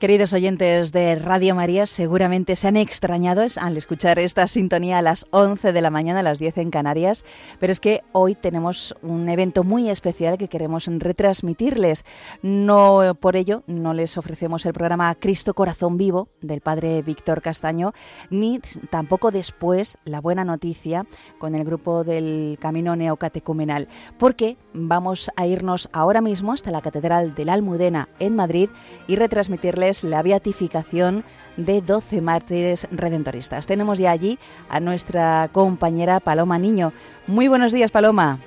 Queridos oyentes de Radio María, seguramente se han extrañado al escuchar esta sintonía a las 11 de la mañana, a las 10 en Canarias, pero es que hoy tenemos un evento muy especial que queremos retransmitirles. No por ello no les ofrecemos el programa Cristo Corazón Vivo del Padre Víctor Castaño, ni tampoco después la buena noticia con el grupo del Camino Neocatecumenal, porque vamos a irnos ahora mismo hasta la Catedral de la Almudena en Madrid y retransmitirles la beatificación de 12 mártires redentoristas. Tenemos ya allí a nuestra compañera Paloma Niño. Muy buenos días, Paloma.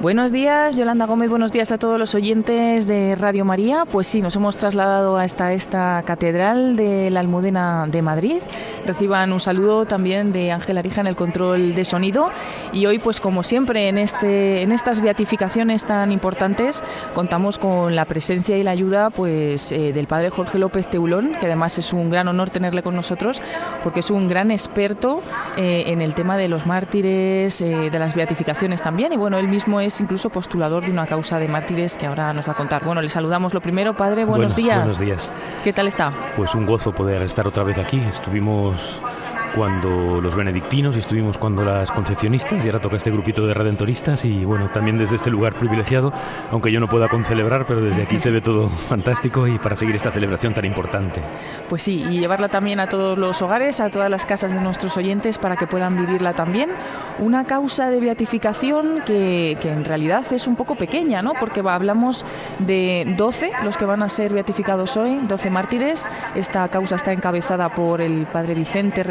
Buenos días, Yolanda Gómez, buenos días a todos los oyentes de Radio María. Pues sí, nos hemos trasladado hasta esta catedral de la Almudena de Madrid. Reciban un saludo también de Ángel Arija en el control de sonido. Y hoy, pues como siempre, en, este, en estas beatificaciones tan importantes, contamos con la presencia y la ayuda pues, eh, del padre Jorge López Teulón, que además es un gran honor tenerle con nosotros, porque es un gran experto eh, en el tema de los mártires, eh, de las beatificaciones también. Y bueno, él mismo es es incluso postulador de una causa de mártires que ahora nos va a contar. Bueno, le saludamos lo primero, padre, buenos días. Buenos días. ¿Qué tal está? Pues un gozo poder estar otra vez aquí. Estuvimos cuando los benedictinos y estuvimos cuando las concepcionistas y ahora toca este grupito de redentoristas y bueno, también desde este lugar privilegiado, aunque yo no pueda concelebrar, pero desde aquí se ve todo fantástico y para seguir esta celebración tan importante. Pues sí, y llevarla también a todos los hogares, a todas las casas de nuestros oyentes para que puedan vivirla también. Una causa de beatificación que, que en realidad es un poco pequeña, ¿no? Porque hablamos de 12 los que van a ser beatificados hoy, 12 mártires. Esta causa está encabezada por el padre Vicente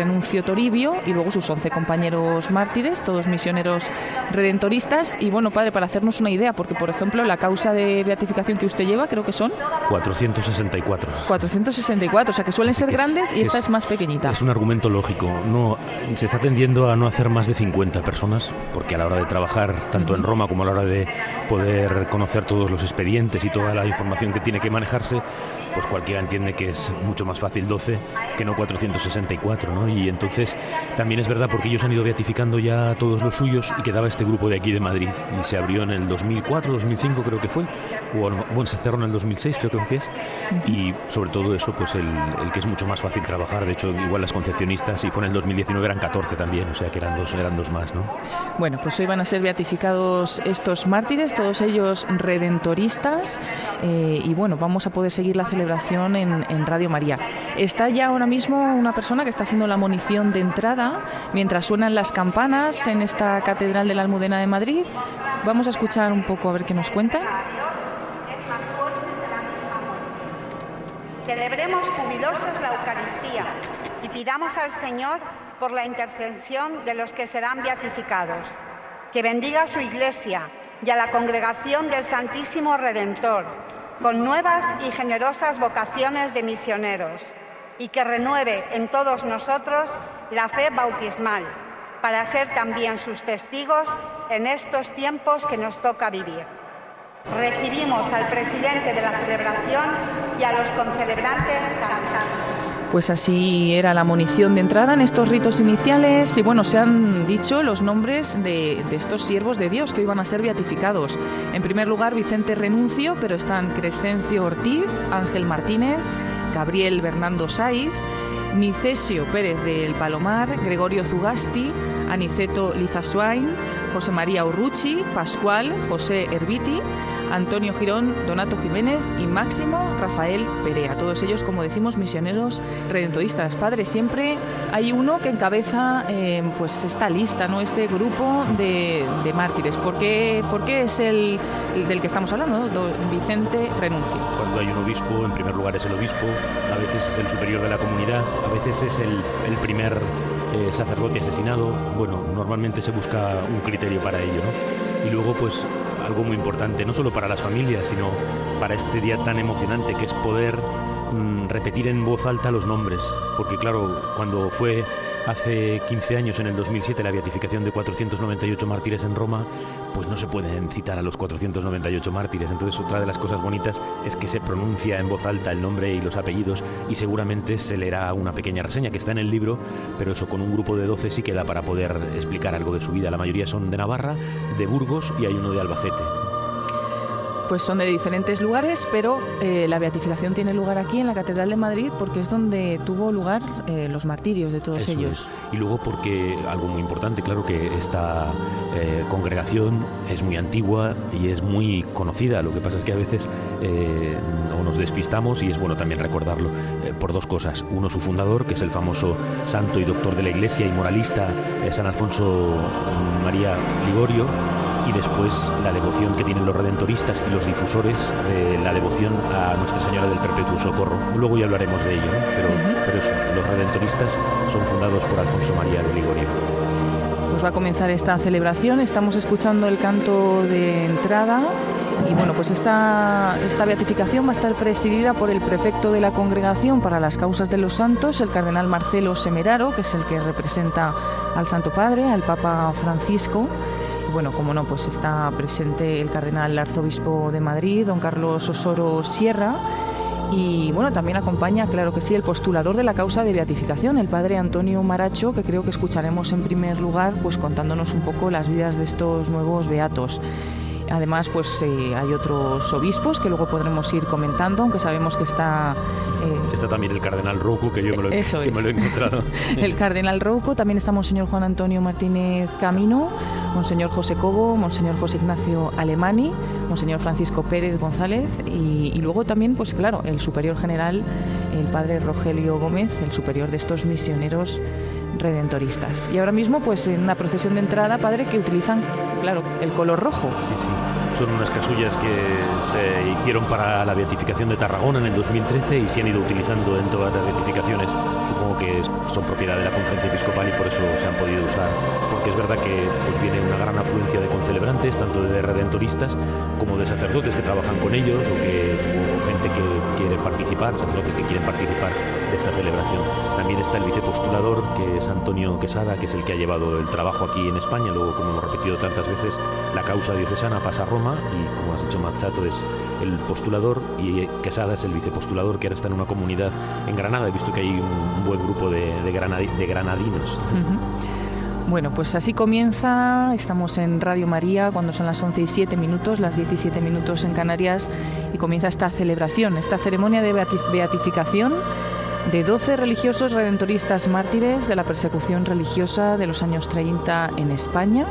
Toribio y luego sus 11 compañeros mártires, todos misioneros redentoristas. Y bueno, padre, para hacernos una idea, porque por ejemplo la causa de beatificación que usted lleva creo que son 464. 464, o sea que suelen ser grandes y esta es, más pequeñita. Es un argumento lógico. No, se está tendiendo a no hacer más de 50 personas, porque a la hora de trabajar, tanto en Roma como a la hora de poder conocer todos los expedientes y toda la información que tiene que manejarse, pues cualquiera entiende que es mucho más fácil 12 que no 464, ¿no? Y entonces también es verdad porque ellos han ido beatificando ya todos los suyos y quedaba este grupo de aquí de Madrid y se abrió en el 2004, 2005 creo que fue, o bueno, se cerró en el 2006 creo que es, y sobre todo eso, pues el, el, que es mucho más fácil trabajar, de hecho igual las concepcionistas y fue en el 2019 eran 14 también, o sea que eran dos, eran dos más, ¿no? Bueno, pues hoy van a ser beatificados estos mártires, todos ellos redentoristas, eh, y bueno, vamos a poder seguir la celebración en, Radio María. Está ya ahora mismo una persona que está haciendo la munición de entrada mientras suenan las campanas en esta Catedral de la Almudena de Madrid. Vamos a escuchar un poco a ver qué nos cuenta. Celebremos jubilosos la Eucaristía y pidamos al Señor por la intercesión de los que serán beatificados. Que bendiga a su Iglesia y a la congregación del Santísimo Redentor con nuevas y generosas vocaciones de misioneros y que renueve en todos nosotros la fe bautismal para ser también sus testigos en estos tiempos que nos toca vivir. Recibimos al presidente de la celebración y a los concelebrantes cantando. Pues así era la munición de entrada en estos ritos iniciales y bueno, se han dicho los nombres de, estos siervos de Dios que iban a ser beatificados. En primer lugar, Vicente Renuncio, pero están Crescencio Ortiz, Ángel Martínez, Gabriel Bernardo Saiz, Nicesio Pérez del Palomar, Gregorio Zugasti, Aniceto Lizasuain, José María Urruchi, Pascual, José Herbiti, Antonio Girón, Donato Jiménez y Máximo Rafael Perea. Todos ellos, como decimos, misioneros redentoristas. Padre, siempre hay uno que encabeza eh, pues esta lista, ¿no? este grupo de, mártires. ¿Por qué, es el, del que estamos hablando? Vicente Renuncio. Cuando hay un obispo, en primer lugar es el obispo, a veces es el superior de la comunidad, a veces es el, primer eh, sacerdote asesinado. Bueno, normalmente se busca un criterio para ello. ¿no? Y luego, pues algo muy importante, no solo para las familias, sino para este día tan emocionante que es poder mm, repetir en voz alta los nombres. Porque claro, cuando fue hace 15 años, en el 2007, la beatificación de 498 mártires en Roma, pues no se pueden citar a los 498 mártires. Entonces otra de las cosas bonitas es que se pronuncia en voz alta el nombre y los apellidos y seguramente se leerá una pequeña reseña que está en el libro, pero eso con un grupo de 12 sí queda para poder explicar algo de su vida. La mayoría son de Navarra, de Burgos y hay uno de Albacete. Pues son de diferentes lugares, pero eh, la beatificación tiene lugar aquí en la Catedral de Madrid porque es donde tuvo lugar eh, los martirios de todos ellos. Y luego porque algo muy importante, claro que esta eh, congregación es muy antigua y es muy conocida. Lo que pasa es que a veces no nos despistamos y es bueno también recordarlo por dos cosas. Uno, su fundador, que es el famoso santo y doctor de la Iglesia y moralista San Alfonso María Ligorio y después la devoción que tienen los redentoristas y los difusores de la devoción a Nuestra Señora del Perpetuo Socorro. Luego ya hablaremos de ello, pero, pero eso, los redentoristas son fundados por Alfonso María de Ligorio. Pues va a comenzar esta celebración, estamos escuchando el canto de entrada y bueno, pues esta, esta beatificación va a estar presidida por el prefecto de la Congregación para las Causas de los Santos, el cardenal Marcelo Semeraro, que es el que representa al Santo Padre, al Papa Francisco bueno, como no, pues está presente el cardenal arzobispo de Madrid, don Carlos Osoro Sierra. Y bueno, también acompaña, claro que sí, el postulador de la causa de beatificación, el padre Antonio Maracho, que creo que escucharemos en primer lugar, pues contándonos un poco las vidas de estos nuevos beatos. Además, pues eh, hay otros obispos que luego podremos ir comentando, aunque sabemos que está... Eh, está también el cardenal Rouco, que yo me lo, he encontrado. el cardenal Rouco, también está Monseñor Juan Antonio Martínez Camino, Monseñor José Cobo, Monseñor José Ignacio Alemani, Monseñor Francisco Pérez González y, y luego también, pues claro, el superior general, el padre Rogelio Gómez, el superior de estos misioneros redentoristas. Y ahora mismo, pues en una procesión de entrada, padre, que utilizan, claro, el color rojo. Sí, sí. Son unas casullas que se hicieron para la beatificación de Tarragona en el 2013 y se han ido utilizando en todas las beatificaciones. Supongo que son propiedad de la conferencia episcopal y por eso se han podido usar. Porque es verdad que pues, viene una gran afluencia de concelebrantes, tanto de redentoristas como de sacerdotes que trabajan con ellos o, que, o gente que quiere participar, sacerdotes que quieren participar de esta celebración. También está el vicepostulador, que es Antonio Quesada, que es el que ha llevado el trabajo aquí en España. Luego, como hemos repetido tantas veces, la causa diocesana pasa a Roma y, como has dicho, Mazzato es el postulador y Quesada es el vicepostulador, que ahora está en una comunidad en Granada. He visto que hay un buen grupo de, granadinos. Bueno, pues así comienza. Estamos en Radio María cuando son las 11 y 7 minutos, las 17 minutos en Canarias, y comienza esta celebración, esta ceremonia de beatificación de 12 religiosos redentoristas mártires de la persecución religiosa de los años 30 en España.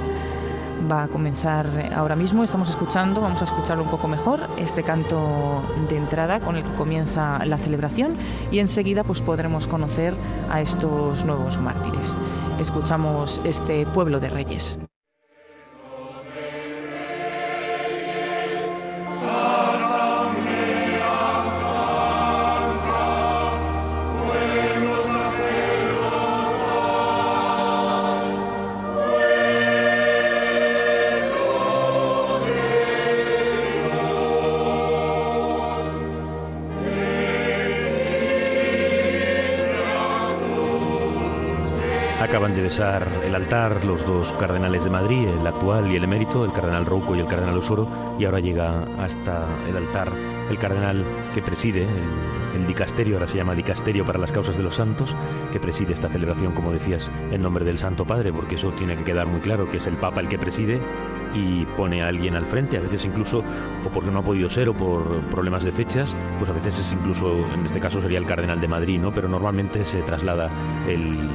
Va a comenzar ahora mismo, estamos escuchando, vamos a escucharlo un poco mejor, este canto de entrada con el que comienza la celebración y enseguida pues podremos conocer a estos nuevos mártires. Escuchamos este pueblo de reyes. De besar el altar los dos cardenales de Madrid, el actual y el emérito, el cardenal Rouco y el cardenal Osoro, y ahora llega hasta el altar el cardenal que preside el, dicasterio, ahora se llama dicasterio para las causas de los santos, que preside esta celebración, como decías, en nombre del Santo Padre, porque eso tiene que quedar muy claro, que es el Papa el que preside y pone a alguien al frente, a veces incluso, o porque no ha podido ser, o por problemas de fechas, pues a veces es incluso, en este caso sería el cardenal de Madrid, ¿no? Pero normalmente se traslada el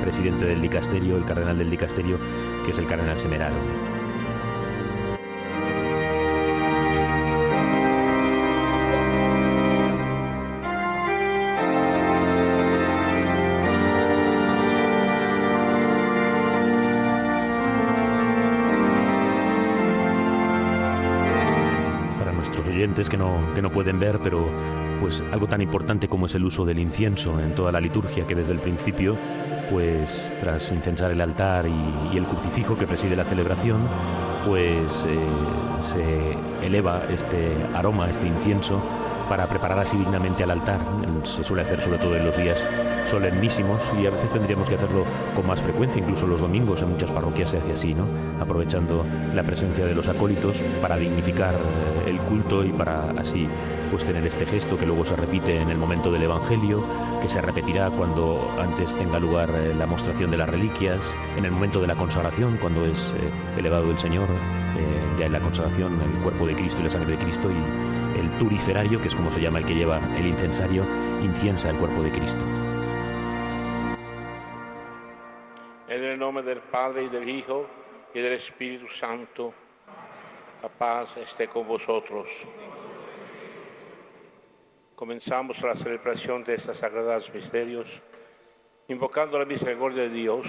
presidente del dicasterio, el cardenal del dicasterio, que es el cardenal Semeraro. Oyentes que no, que no pueden ver, pero pues algo tan importante como es el uso del incienso en toda la liturgia que desde el principio pues tras incensar el altar y, el crucifijo que preside la celebración, pues eh, se eleva este aroma, este incienso, para preparar así dignamente al altar. Se suele hacer sobre todo en los días solemnísimos y a veces tendríamos que hacerlo con más frecuencia, incluso los domingos en muchas parroquias se hace así, ¿no? Aprovechando la presencia de los acólitos para dignificar eh, el culto y para así pues tener este gesto que luego se repite en el momento del Evangelio, que se repetirá cuando antes tenga lugar eh, la mostración de las reliquias, en el momento de la consagración, cuando es eh, elevado el Señor, eh, ya en la consagración, el cuerpo de Cristo y la sangre de Cristo, y el turiferario, que es como se llama el que lleva el incensario, inciensa el cuerpo de Cristo. En el nombre del Padre y del Hijo y del Espíritu Santo, la paz esté con vosotros. Comenzamos la celebración de estos sagrados misterios invocando la misericordia de Dios,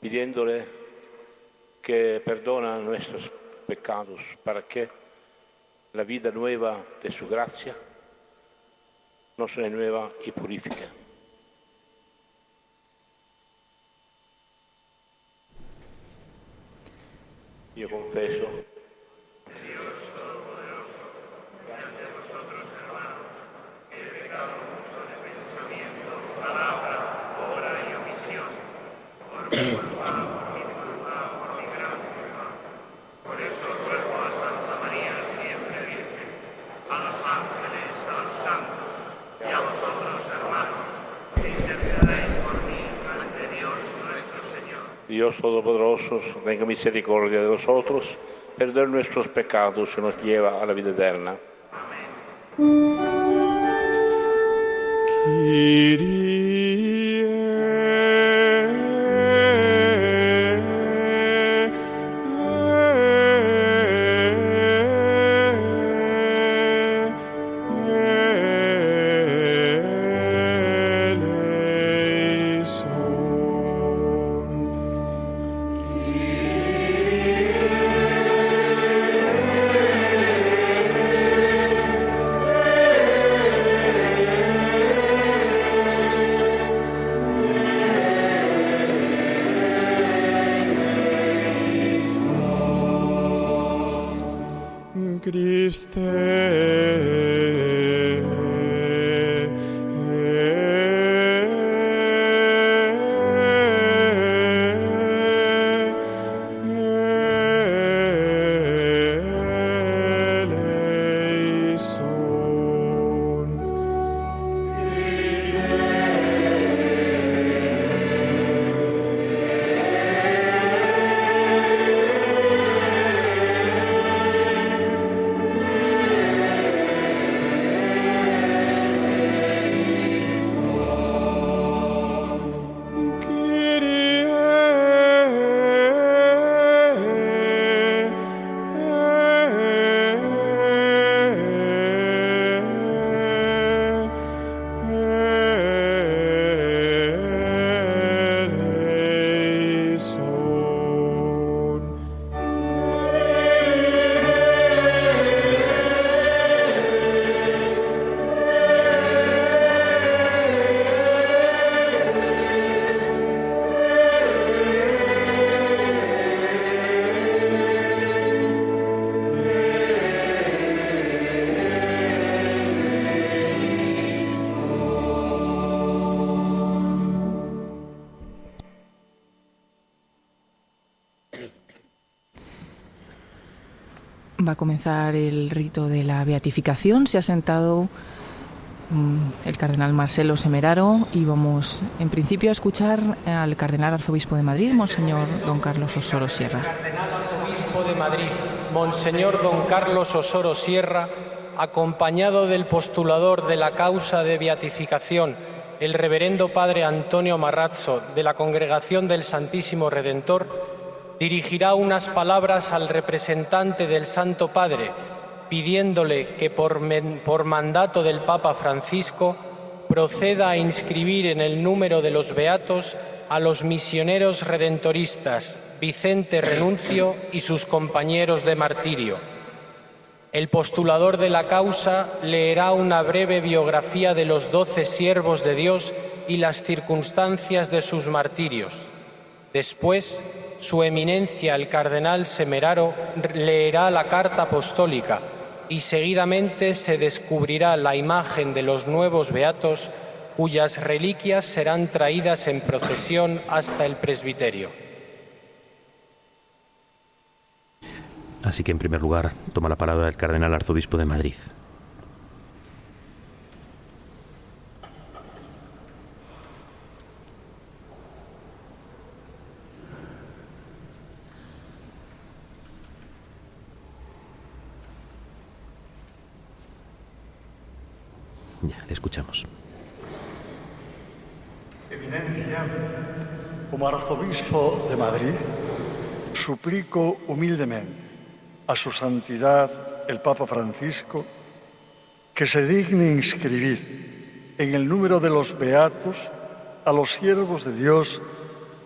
pidiéndole que perdona nuestros pecados para que la vida nueva de su gracia nos renueva y purifique. Yo confeso Dios Todopoderoso, tenga misericordia de nosotros, perdona nuestros pecados y nos lleva a la vida eterna. Va a comenzar el rito de la beatificación. Se ha sentado mm, el cardenal Marcelo Semeraro y vamos en principio a escuchar al cardenal arzobispo de Madrid, Monseñor Don Carlos Osoro Sierra. Cardenal arzobispo de Madrid, Monseñor Don Carlos Osoro Sierra, acompañado del postulador de la causa de beatificación, el reverendo padre Antonio Marrazzo, de la Congregación del Santísimo Redentor, dirigirá unas palabras al representante del Santo Padre, pidiéndole que por, mandato del Papa Francisco proceda a inscribir en el número de los beatos a los misioneros redentoristas Vicente Renuncio y sus compañeros de martirio. El postulador de la causa leerá una breve biografía de los doce siervos de Dios y las circunstancias de sus martirios. Después, su eminencia el cardenal Semeraro leerá la carta apostólica y seguidamente se descubrirá la imagen de los nuevos beatos cuyas reliquias serán traídas en procesión hasta el presbiterio. Así que en primer lugar toma la palabra el cardenal arzobispo de Madrid. Escuchamos. Eminencia, como arzobispo de Madrid, suplico humildemente a su santidad el Papa Francisco que se digne inscribir en el número de los beatos a los siervos de Dios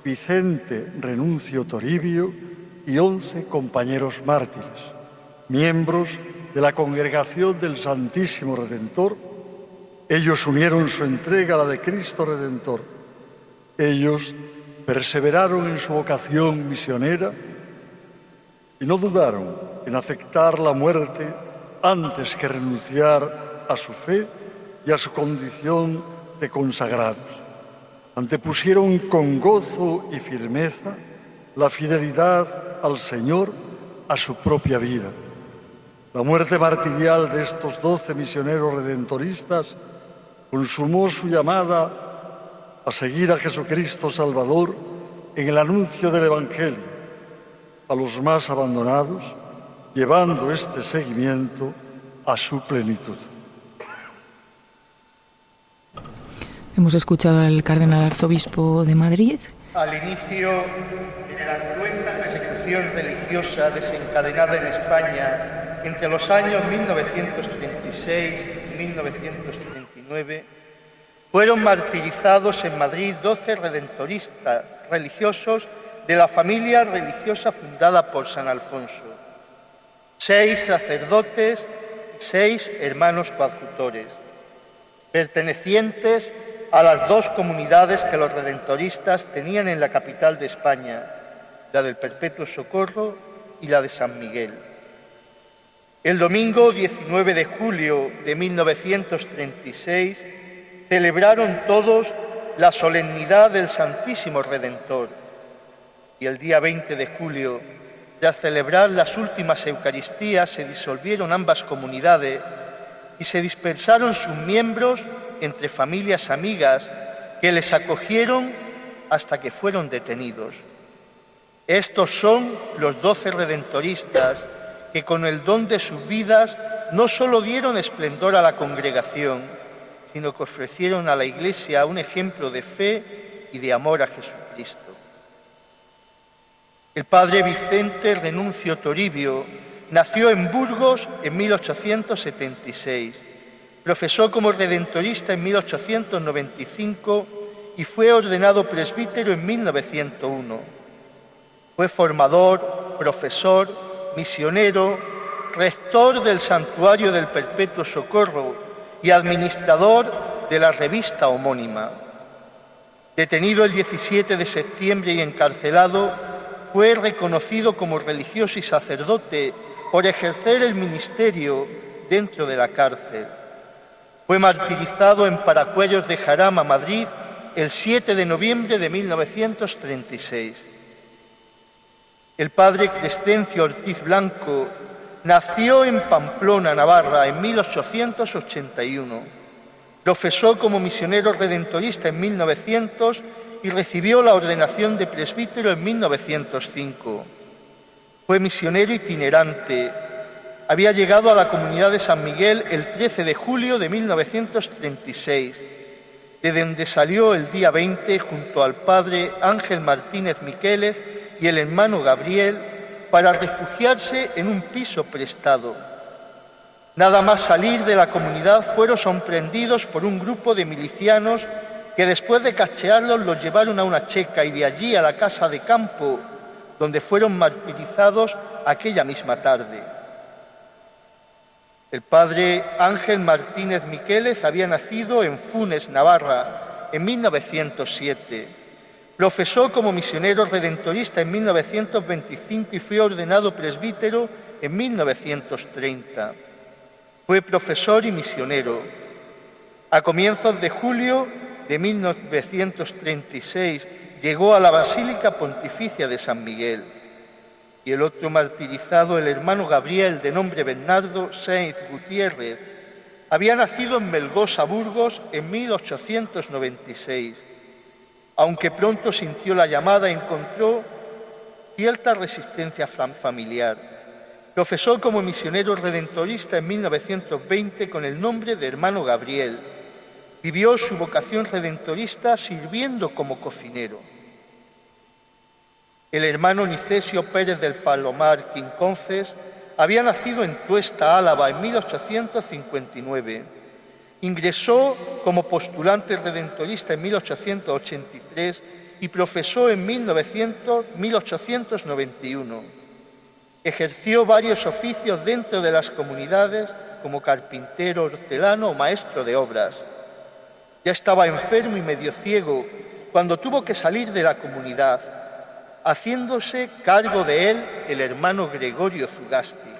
Vicente Renuncio Toribio y once compañeros mártires, miembros de la Congregación del Santísimo Redentor. Ellos unieron su entrega a la de Cristo Redentor. Ellos perseveraron en su vocación misionera y no dudaron en aceptar la muerte antes que renunciar a su fe y a su condición de consagrados antepusieron con gozo y firmeza la fidelidad al Señor a su propia vida. La muerte martirial de estos doce misioneros redentoristas consumó su llamada a seguir a Jesucristo Salvador en el anuncio del Evangelio a los más abandonados, llevando este seguimiento a su plenitud. Hemos escuchado al cardenal arzobispo de Madrid. Al inicio de la cruenta persecución religiosa desencadenada en España entre los años 1936 y 1939, fueron martirizados en Madrid 12 redentoristas religiosos de la familia religiosa fundada por San Alfonso, seis sacerdotes y seis hermanos coadjutores, pertenecientes a las dos comunidades que los redentoristas tenían en la capital de España, la del Perpetuo Socorro y la de San Miguel. El domingo 19 de julio de 1936 celebraron todos la solemnidad del Santísimo Redentor y el día 20 de julio, tras celebrar las últimas Eucaristías, se disolvieron ambas comunidades y se dispersaron sus miembros entre familias amigas que les acogieron hasta que fueron detenidos. Estos son los doce redentoristas que con el don de sus vidas no solo dieron esplendor a la congregación, sino que ofrecieron a la Iglesia un ejemplo de fe y de amor a Jesucristo. El padre Vicente Renuncio Toribio nació en Burgos en 1876 Profesó como redentorista en 1895 y fue ordenado presbítero en 1901. Fue formador, profesor, misionero, rector del Santuario del Perpetuo Socorro y administrador de la revista homónima. Detenido el 17 de septiembre y encarcelado, fue reconocido como religioso y sacerdote por ejercer el ministerio dentro de la cárcel. Fue martirizado en Paracuellos de Jarama, Madrid, el 7 de noviembre de 1936. El padre Crescencio Ortiz Blanco nació en Pamplona, Navarra, en 1881. Profesó como misionero redentorista en 1900 y recibió la ordenación de presbítero en 1905. Fue misionero itinerante, había llegado a la comunidad de San Miguel el 13 de julio de 1936, de donde salió el día 20 junto al padre Ángel Martínez Miquélez y el hermano Gabriel para refugiarse en un piso prestado. Nada más salir de la comunidad fueron sorprendidos por un grupo de milicianos que después de cachearlos los llevaron a una checa y de allí a la casa de campo, donde fueron martirizados aquella misma tarde. El padre Ángel Martínez Miqueles había nacido en Funes, Navarra, en 1907. Profesó como misionero redentorista en 1925 y fue ordenado presbítero en 1930. Fue profesor y misionero. A comienzos de julio de 1936 llegó a la Basílica Pontificia de San Miguel y el otro martirizado, el hermano Gabriel, de nombre Bernardo Sainz Gutiérrez, había nacido en Melgosa, Burgos, en 1896. Aunque pronto sintió la llamada, encontró cierta resistencia familiar. Profesó como misionero redentorista en 1920 con el nombre de hermano Gabriel. Vivió su vocación redentorista sirviendo como cocinero. El hermano Nicesio Pérez del Palomar Quinconces había nacido en Tuesta, Álava, en 1859. Ingresó como postulante redentorista en 1883 y profesó en 1891. Ejerció varios oficios dentro de las comunidades como carpintero, hortelano o maestro de obras. Ya estaba enfermo y medio ciego cuando tuvo que salir de la comunidad, haciéndose cargo de él el hermano Gregorio Zugasti.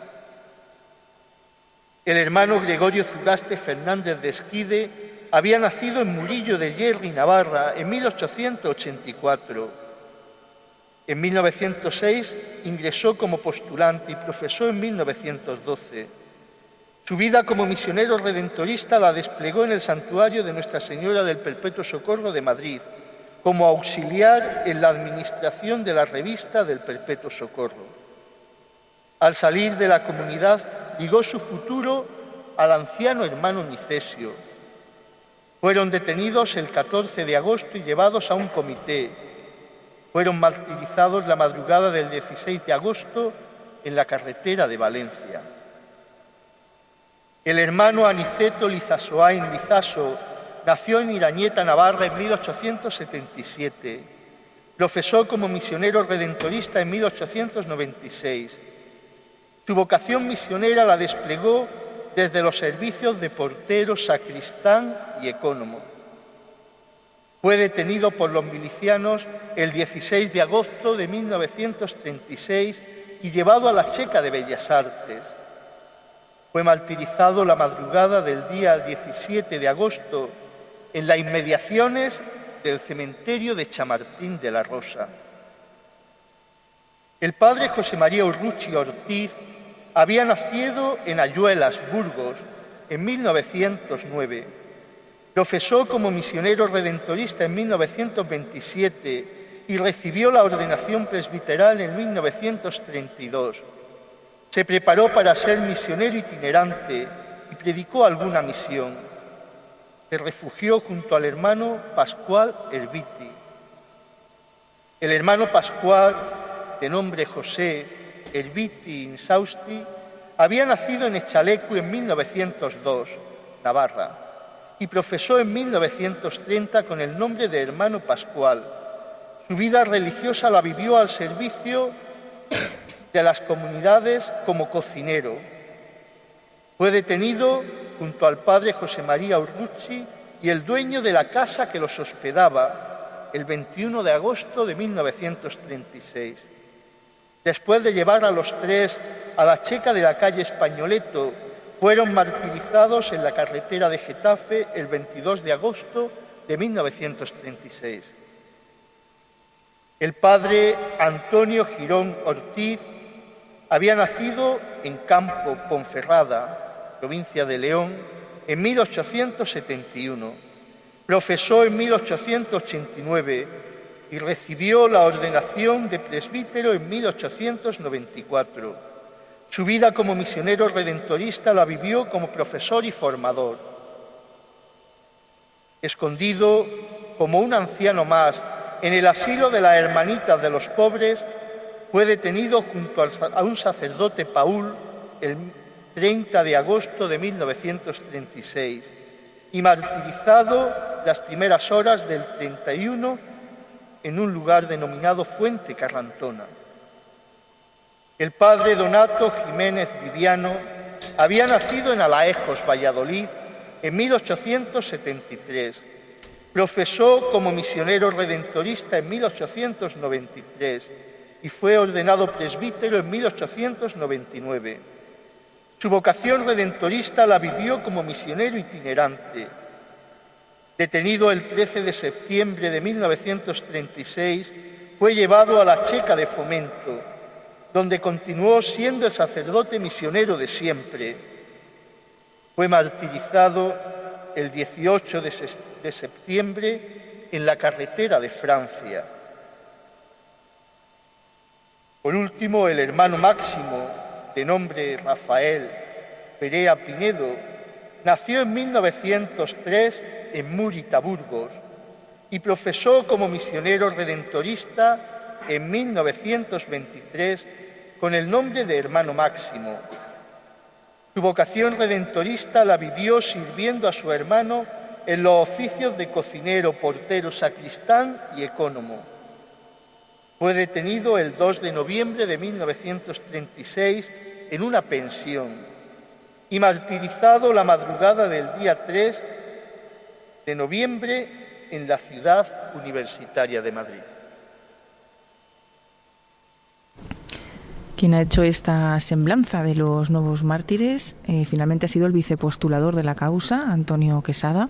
El hermano Gregorio Zugasti Fernández de Esquide había nacido en Murillo de Hierro Navarra en 1884. En 1906 ingresó como postulante y profesó en 1912. Su vida como misionero redentorista la desplegó en el santuario de Nuestra Señora del Perpetuo Socorro de Madrid, como auxiliar en la administración de la revista del Perpetuo Socorro. Al salir de la comunidad, ligó su futuro al anciano hermano Nicesio, fueron detenidos el 14 de agosto y llevados a un comité. Fueron martirizados la madrugada del 16 de agosto en la carretera de Valencia. El hermano Aniceto Lizasoain Lizaso nació en Irañeta, Navarra, en 1877. Profesó como misionero redentorista en 1896. Su vocación misionera la desplegó desde los servicios de portero, sacristán y ecónomo. Fue detenido por los milicianos el 16 de agosto de 1936 y llevado a la Checa de Bellas Artes. Fue martirizado la madrugada del día 17 de agosto en las inmediaciones del cementerio de Chamartín de la Rosa. El padre José María Urruchi Ortiz había nacido en Ayuelas, Burgos, en 1909. Profesó como misionero redentorista en 1927 y recibió la ordenación presbiteral en 1932. Se preparó para ser misionero itinerante y predicó alguna misión. Se refugió junto al hermano Pascual Erviti. El hermano Pascual, de nombre José, Erviti Insausti, había nacido en Echalecu en 1902, Navarra, y profesó en 1930 con el nombre de hermano Pascual. Su vida religiosa la vivió al servicio de las comunidades como cocinero. Fue detenido junto al padre José María Urrucci y el dueño de la casa que los hospedaba el 21 de agosto de 1936. Después de llevar a los tres a la checa de la calle Españoleto, fueron martirizados en la carretera de Getafe el 22 de agosto de 1936. El padre Antonio Girón Ortiz había nacido en Campo Ponferrada, provincia de León, en 1871. Profesó en 1889 y recibió la ordenación de presbítero en 1894. Su vida como misionero redentorista la vivió como profesor y formador. Escondido como un anciano más en el asilo de las hermanitas de los pobres, fue detenido junto a un sacerdote Paul el 30 de agosto de 1936 y martirizado las primeras horas del 31 en un lugar denominado Fuente Carrantona. El padre Donato Jiménez Viviano había nacido en Alaejos, Valladolid, en 1873. Profesó como misionero redentorista en 1893 y fue ordenado presbítero en 1899. Su vocación redentorista la vivió como misionero itinerante Detenido el 13 de septiembre de 1936, fue llevado a la Checa de Fomento, donde continuó siendo el sacerdote misionero de siempre. Fue martirizado el 18 de septiembre en la carretera de Francia. Por último, el hermano Máximo de nombre Rafael Perea Pinedo, nació en 1903 en Murita, Burgos, y profesó como misionero redentorista en 1923 con el nombre de Hermano Máximo. Su vocación redentorista la vivió sirviendo a su hermano en los oficios de cocinero, portero, sacristán y ecónomo. Fue detenido el 2 de noviembre de 1936 en una pensión y martirizado la madrugada del día 3 de noviembre en la ciudad universitaria de Madrid. Quien ha hecho esta semblanza de los nuevos mártires eh, finalmente ha sido el vicepostulador de la causa, Antonio Quesada.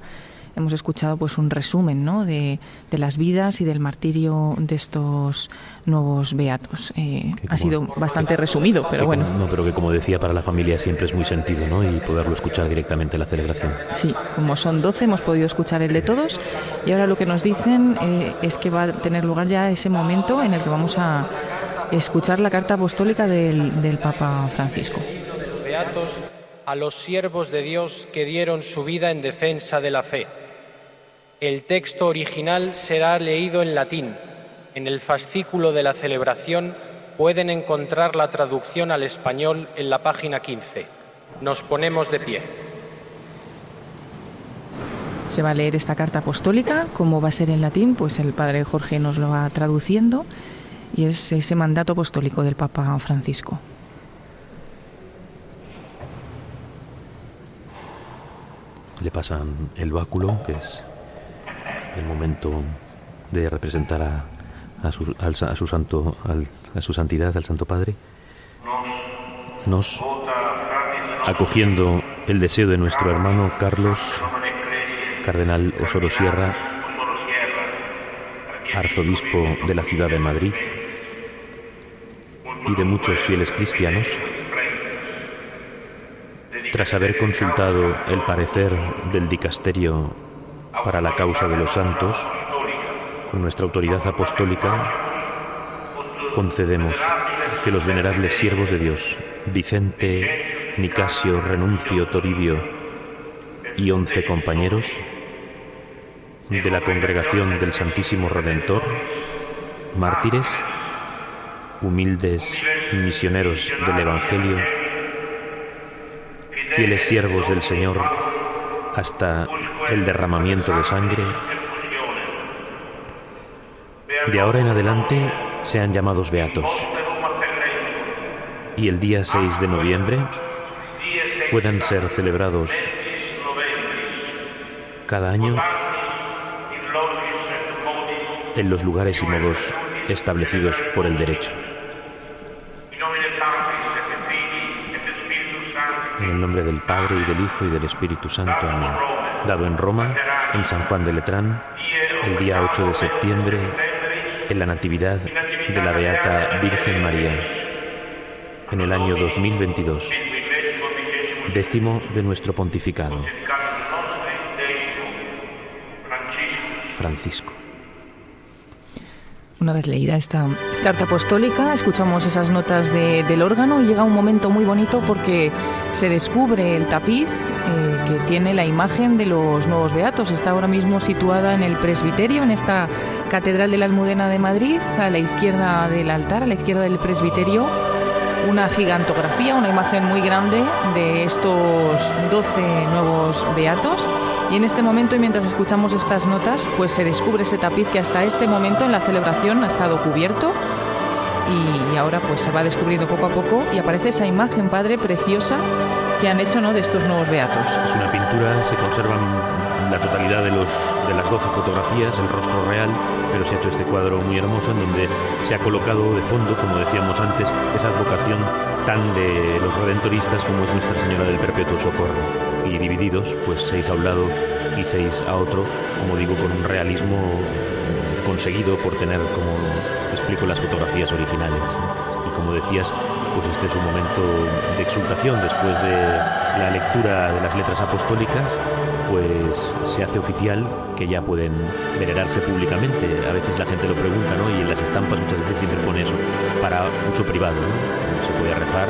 Hemos escuchado pues un resumen ¿no? de, las vidas y del martirio de estos nuevos beatos. Eh, ha sido bastante resumido, pero bueno. No, pero que como decía, para la familia siempre es muy sentido ¿no? y poderlo escuchar directamente en la celebración. Sí, como son 12 hemos podido escuchar el de todos y ahora lo que nos dicen eh, es que va a tener lugar ya ese momento en el que vamos a escuchar la carta apostólica del, del Papa Francisco. Beatos a los siervos de Dios que dieron su vida en defensa de la fe. El texto original será leído en latín. En el fascículo de la celebración pueden encontrar la traducción al español en la página 15. Nos ponemos de pie. Se va a leer esta carta apostólica, como va a ser en latín, pues el padre Jorge nos lo va traduciendo y es ese mandato apostólico del Papa Francisco. Le pasan el báculo, que es el momento de representar a, su, santo, a su santidad, al Santo Padre. Nos, acogiendo el deseo de nuestro hermano Carlos, cardenal Osoro Sierra, arzobispo de la ciudad de Madrid, y de muchos fieles cristianos, tras haber consultado el parecer del dicasterio para la causa de los santos, con nuestra autoridad apostólica, concedemos que los venerables siervos de Dios, Vicente, Nicasio, Renuncio, Toribio y once compañeros de la congregación del Santísimo Redentor, mártires, humildes misioneros del Evangelio, fieles siervos del Señor hasta el derramamiento de sangre, de ahora en adelante sean llamados beatos y el día 6 de noviembre puedan ser celebrados cada año en los lugares y modos establecidos por el derecho. El nombre del Padre y del Hijo y del Espíritu Santo. Amén. Dado en Roma, en San Juan de Letrán, el día 8 de septiembre, en la Natividad de la Beata Virgen María, en el año 2022, décimo de nuestro pontificado. Francisco. Una vez leída esta carta apostólica, escuchamos esas notas del órgano y llega un momento muy bonito porque se descubre el tapiz eh, que tiene la imagen de los nuevos beatos. Está ahora mismo situada en el presbiterio, en esta Catedral de la Almudena de Madrid, a la izquierda del altar, a la izquierda del presbiterio una gigantografía, una imagen muy grande de estos 12 nuevos beatos. Y en este momento, y mientras escuchamos estas notas, pues se descubre ese tapiz que hasta este momento en la celebración ha estado cubierto. Y ahora pues se va descubriendo poco a poco y aparece esa imagen, Padre, preciosa que han hecho ¿no? de estos nuevos beatos. Es una pintura, se conservan la totalidad de, los, de las 12 fotografías, el rostro real, pero se ha hecho este cuadro muy hermoso en donde se ha colocado de fondo, como decíamos antes, esa advocación tan de los redentoristas como es Nuestra Señora del Perpetuo Socorro. Y divididos, pues seis a un lado y seis a otro, como digo, con un realismo conseguido por tener, como explico, las fotografías originales. Y como decías, pues este es un momento de exultación después de la lectura de las letras apostólicas pues se hace oficial que ya pueden venerarse públicamente. A veces la gente lo pregunta, ¿no? Y en las estampas muchas veces siempre pone eso para uso privado. Se puede rezar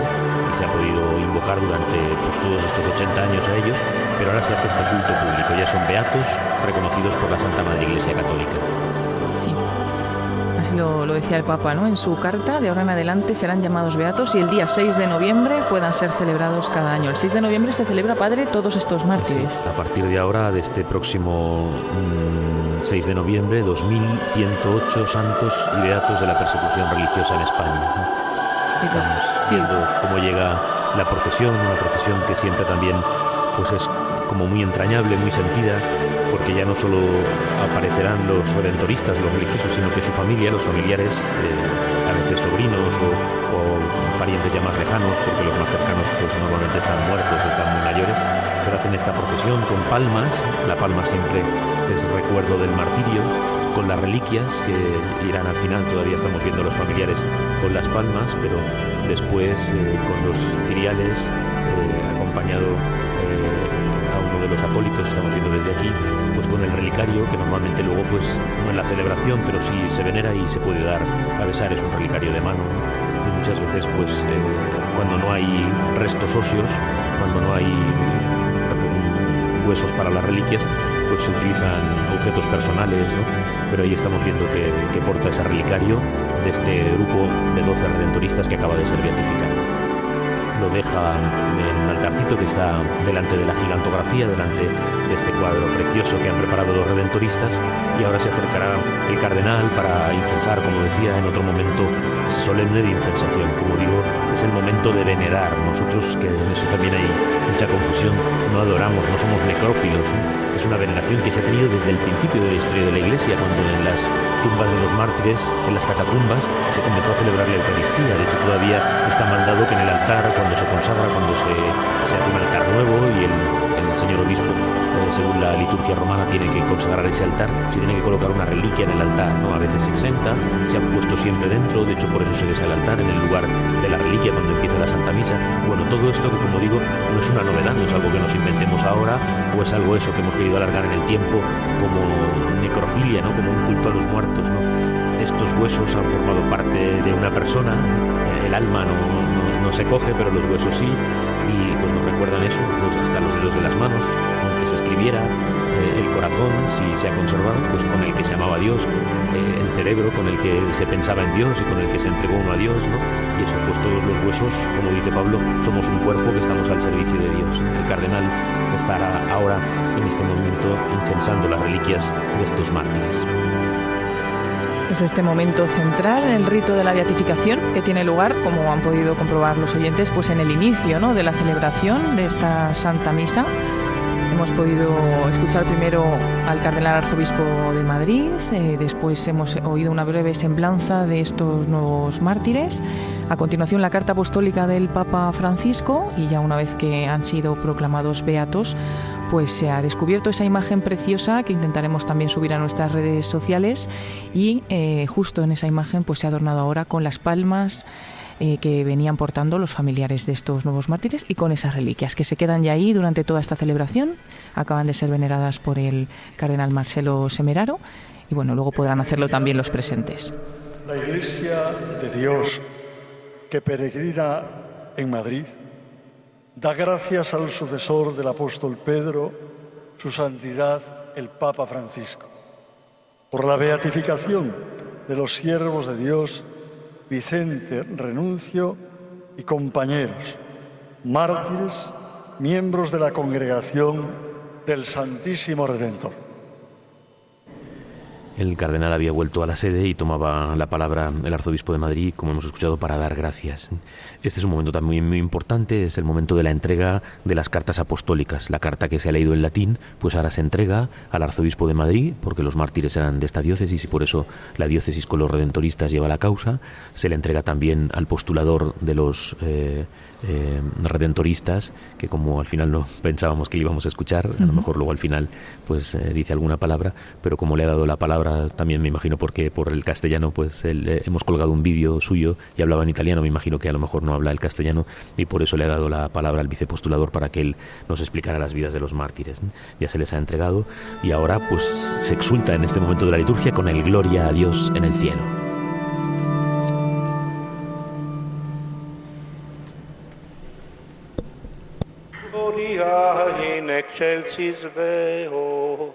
y se ha podido invocar durante pues, todos estos 80 años a ellos, pero ahora se hace este culto público. Ya son beatos reconocidos por la Santa Madre Iglesia Católica. Sí. Así lo, decía el Papa, ¿no? En su carta, de ahora en adelante serán llamados beatos y el día 6 de noviembre puedan ser celebrados cada año. El 6 de noviembre se celebra, Padre, todos estos mártires. a partir de ahora, de este próximo 6 mm, de noviembre, 2.108 santos y beatos de la persecución religiosa en España. Estamos viendo cómo llega la procesión, una procesión que siempre también pues es como muy entrañable, muy sentida, porque ya no solo aparecerán los redentoristas, los religiosos, sino que su familia, los familiares, eh, a veces sobrinos o, parientes ya más lejanos, porque los más cercanos pues normalmente están muertos, están muy mayores, pero hacen esta procesión con palmas, la palma siempre es recuerdo del martirio, con las reliquias que irán al final, todavía estamos viendo los familiares con las palmas, pero después eh, con los ciriales, eh, acompañado de los acólitos estamos viendo desde aquí, pues con el relicario, que normalmente luego, pues no en la celebración, pero sí se venera y se puede dar a besar, es un relicario de mano. Muchas veces, pues eh, cuando no hay restos óseos, cuando no hay huesos para las reliquias, pues se utilizan objetos personales. Pero ahí estamos viendo que, que porta ese relicario de este grupo de 12 redentoristas que acaba de ser beatificado lo deja en un altarcito que está delante de la gigantografía, delante de este cuadro precioso que han preparado los redentoristas y ahora se acercará el cardenal para incensar, como decía, en otro momento solemne de incensación. Como digo, es el momento de venerar. Nosotros, que en eso también hay mucha confusión, no adoramos, no somos necrófilos. Es una veneración que se ha tenido desde el principio de la historia de la Iglesia, cuando en las tumbas de los mártires, en las catacumbas, se comenzó a celebrar la Eucaristía. De hecho, todavía está mandado que en el altar, cuando se consagra, cuando se, se hace un altar nuevo y el señor obispo eh, según la liturgia romana, tiene que consagrar ese altar, se tiene que colocar una reliquia en el altar, ¿no? A veces exenta, se ha puesto siempre dentro, de hecho por eso se besa el altar en el lugar de la reliquia cuando empieza la Santa Misa. Bueno, todo esto que como digo, no es una novedad, no es algo que nos inventemos ahora, o es algo eso que hemos querido alargar en el tiempo como necrofilia, ¿no? Como un culto a los muertos, ¿no? Estos huesos han formado parte de una persona, el alma no, no, se coge, pero los huesos sí, y pues nos recuerdan eso, hasta los dedos de las manos, se escribiera, eh, el corazón, si se ha conservado, pues con el que se amaba a Dios, eh, el cerebro con el que se pensaba en Dios y con el que se entregó uno a Dios, ¿no? Y eso, pues todos los huesos, como dice Pablo, somos un cuerpo que estamos al servicio de Dios. El cardenal estará ahora, en este momento, incensando las reliquias de estos mártires. Es este momento central en el rito de la beatificación que tiene lugar, como han podido comprobar los oyentes, pues en el inicio ¿no? de la celebración de esta Santa Misa Hemos podido escuchar primero al cardenal arzobispo de Madrid, eh, después hemos oído una breve semblanza de estos nuevos mártires, a continuación la carta apostólica del Papa Francisco y ya una vez que han sido proclamados beatos, pues se ha descubierto esa imagen preciosa que intentaremos también subir a nuestras redes sociales y eh, justo en esa imagen pues se ha adornado ahora con las palmas eh, que venían portando los familiares de estos nuevos mártires y con esas reliquias que se quedan ya ahí durante toda esta celebración. Acaban de ser veneradas por el cardenal Marcelo Semeraro y bueno, luego podrán hacerlo también los presentes. La Iglesia de Dios que peregrina en Madrid da gracias al sucesor del apóstol Pedro, su santidad el Papa Francisco, por la beatificación de los siervos de Dios Vicente Renuncio y compañeros, mártires, miembros de la congregación del Santísimo Redentor. El cardenal había vuelto a la sede y tomaba la palabra el arzobispo de Madrid, como hemos escuchado, para dar gracias. Este es un momento también muy importante, es el momento de la entrega de las cartas apostólicas. La carta que se ha leído en latín, pues ahora se entrega al arzobispo de Madrid, porque los mártires eran de esta diócesis y por eso la diócesis con los redentoristas lleva la causa. Se le entrega también al postulador de los eh, eh, redentoristas, que como al final no pensábamos que íbamos a escuchar, a lo mejor luego al final pues eh, dice alguna palabra, pero como le ha dado la palabra, también me imagino porque por el castellano pues hemos colgado un vídeo suyo y hablaba en italiano, me imagino que a lo mejor no habla el castellano y por eso le ha dado la palabra al vicepostulador para que él nos explicara las vidas de los mártires. Ya se les ha entregado y ahora pues se exulta en este momento de la liturgia con el gloria a Dios en el cielo. In excelsis Deo.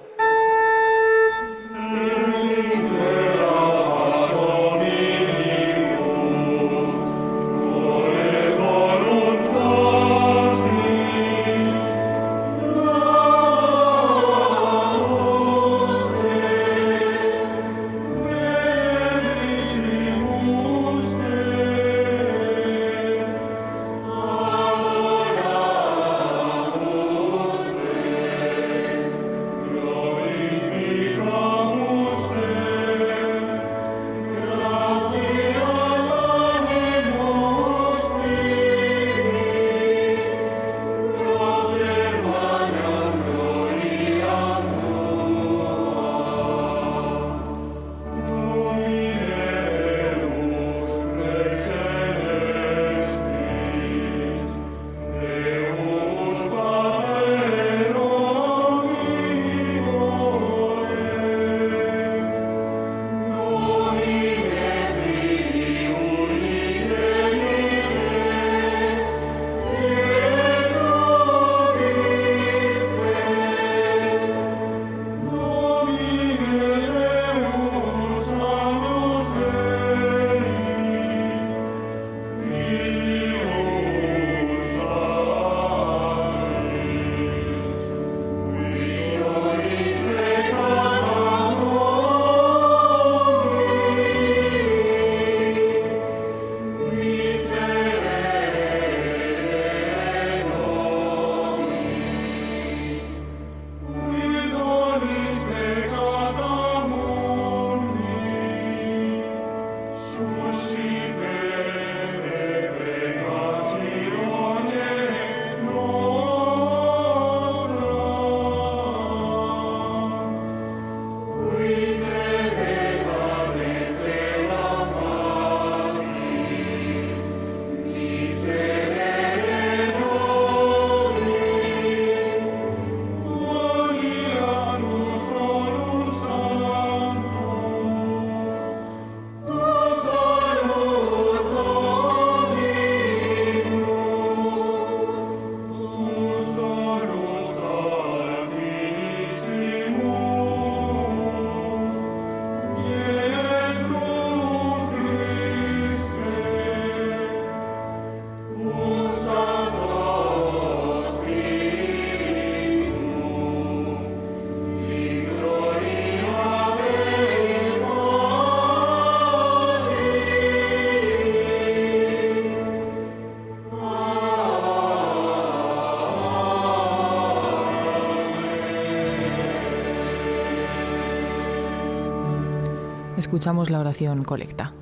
Escuchamos la oración colecta.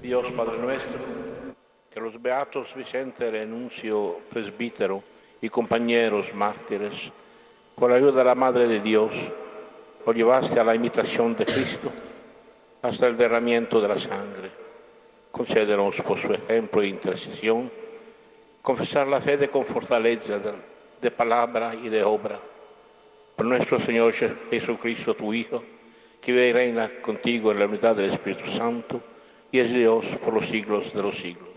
Dios Padre nuestro, que los beatos Vicente Renuncio, presbítero y compañeros mártires, con la ayuda de la Madre de Dios, lo llevaste a la imitación de Cristo hasta el derramiento de la sangre. Concédenos por su ejemplo e intercesión confesar la fe con fortaleza de, de palabra y de obra. Por nuestro Señor Jesucristo, tu Hijo, que vive y reina contigo en la unidad del Espíritu Santo y es Dios por los siglos de los siglos.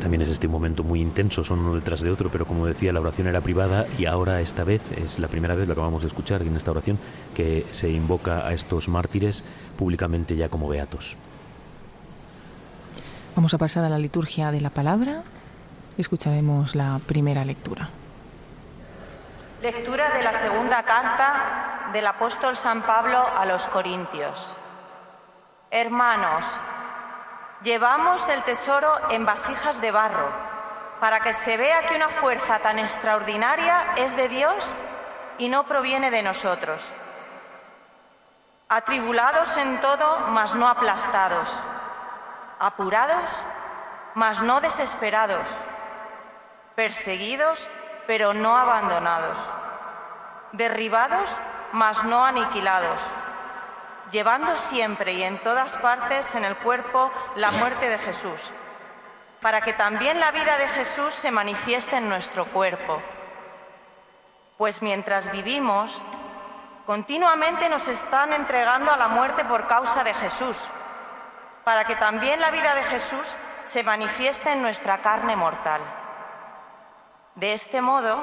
También es este momento muy intenso, son uno detrás de otro, pero como decía, la oración era privada y ahora esta vez es la primera vez, lo acabamos de escuchar en esta oración, que se invoca a estos mártires públicamente ya como beatos. Vamos a pasar a la liturgia de la palabra. Escucharemos la primera lectura. Lectura de la segunda carta del apóstol San Pablo a los Corintios. Hermanos, llevamos el tesoro en vasijas de barro para que se vea que una fuerza tan extraordinaria es de Dios y no proviene de nosotros. Atribulados en todo, mas no aplastados. Apurados, mas no desesperados, perseguidos, pero no abandonados, derribados, mas no aniquilados, llevando siempre y en todas partes en el cuerpo la muerte de Jesús, para que también la vida de Jesús se manifieste en nuestro cuerpo. Pues mientras vivimos, continuamente nos están entregando a la muerte por causa de Jesús, para que también la vida de Jesús se manifieste en nuestra carne mortal. De este modo,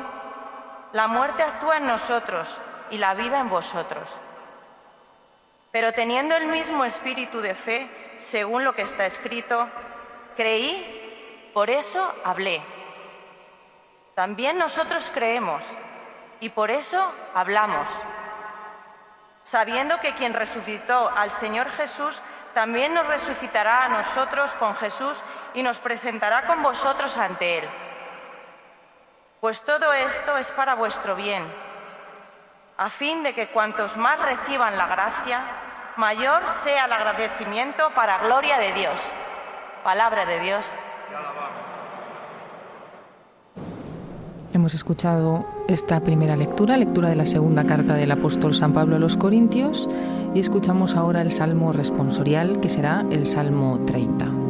la muerte actúa en nosotros y la vida en vosotros. Pero teniendo el mismo espíritu de fe, según lo que está escrito, creí, por eso hablé. También nosotros creemos y por eso hablamos, sabiendo que quien resucitó al Señor Jesús también nos resucitará a nosotros con Jesús y nos presentará con vosotros ante Él. Pues todo esto es para vuestro bien, a fin de que cuantos más reciban la gracia, mayor sea el agradecimiento para gloria de Dios. Palabra de Dios. Hemos escuchado esta primera lectura, lectura de la segunda carta del apóstol San Pablo a los Corintios, y escuchamos ahora el salmo responsorial, que será el Salmo 30.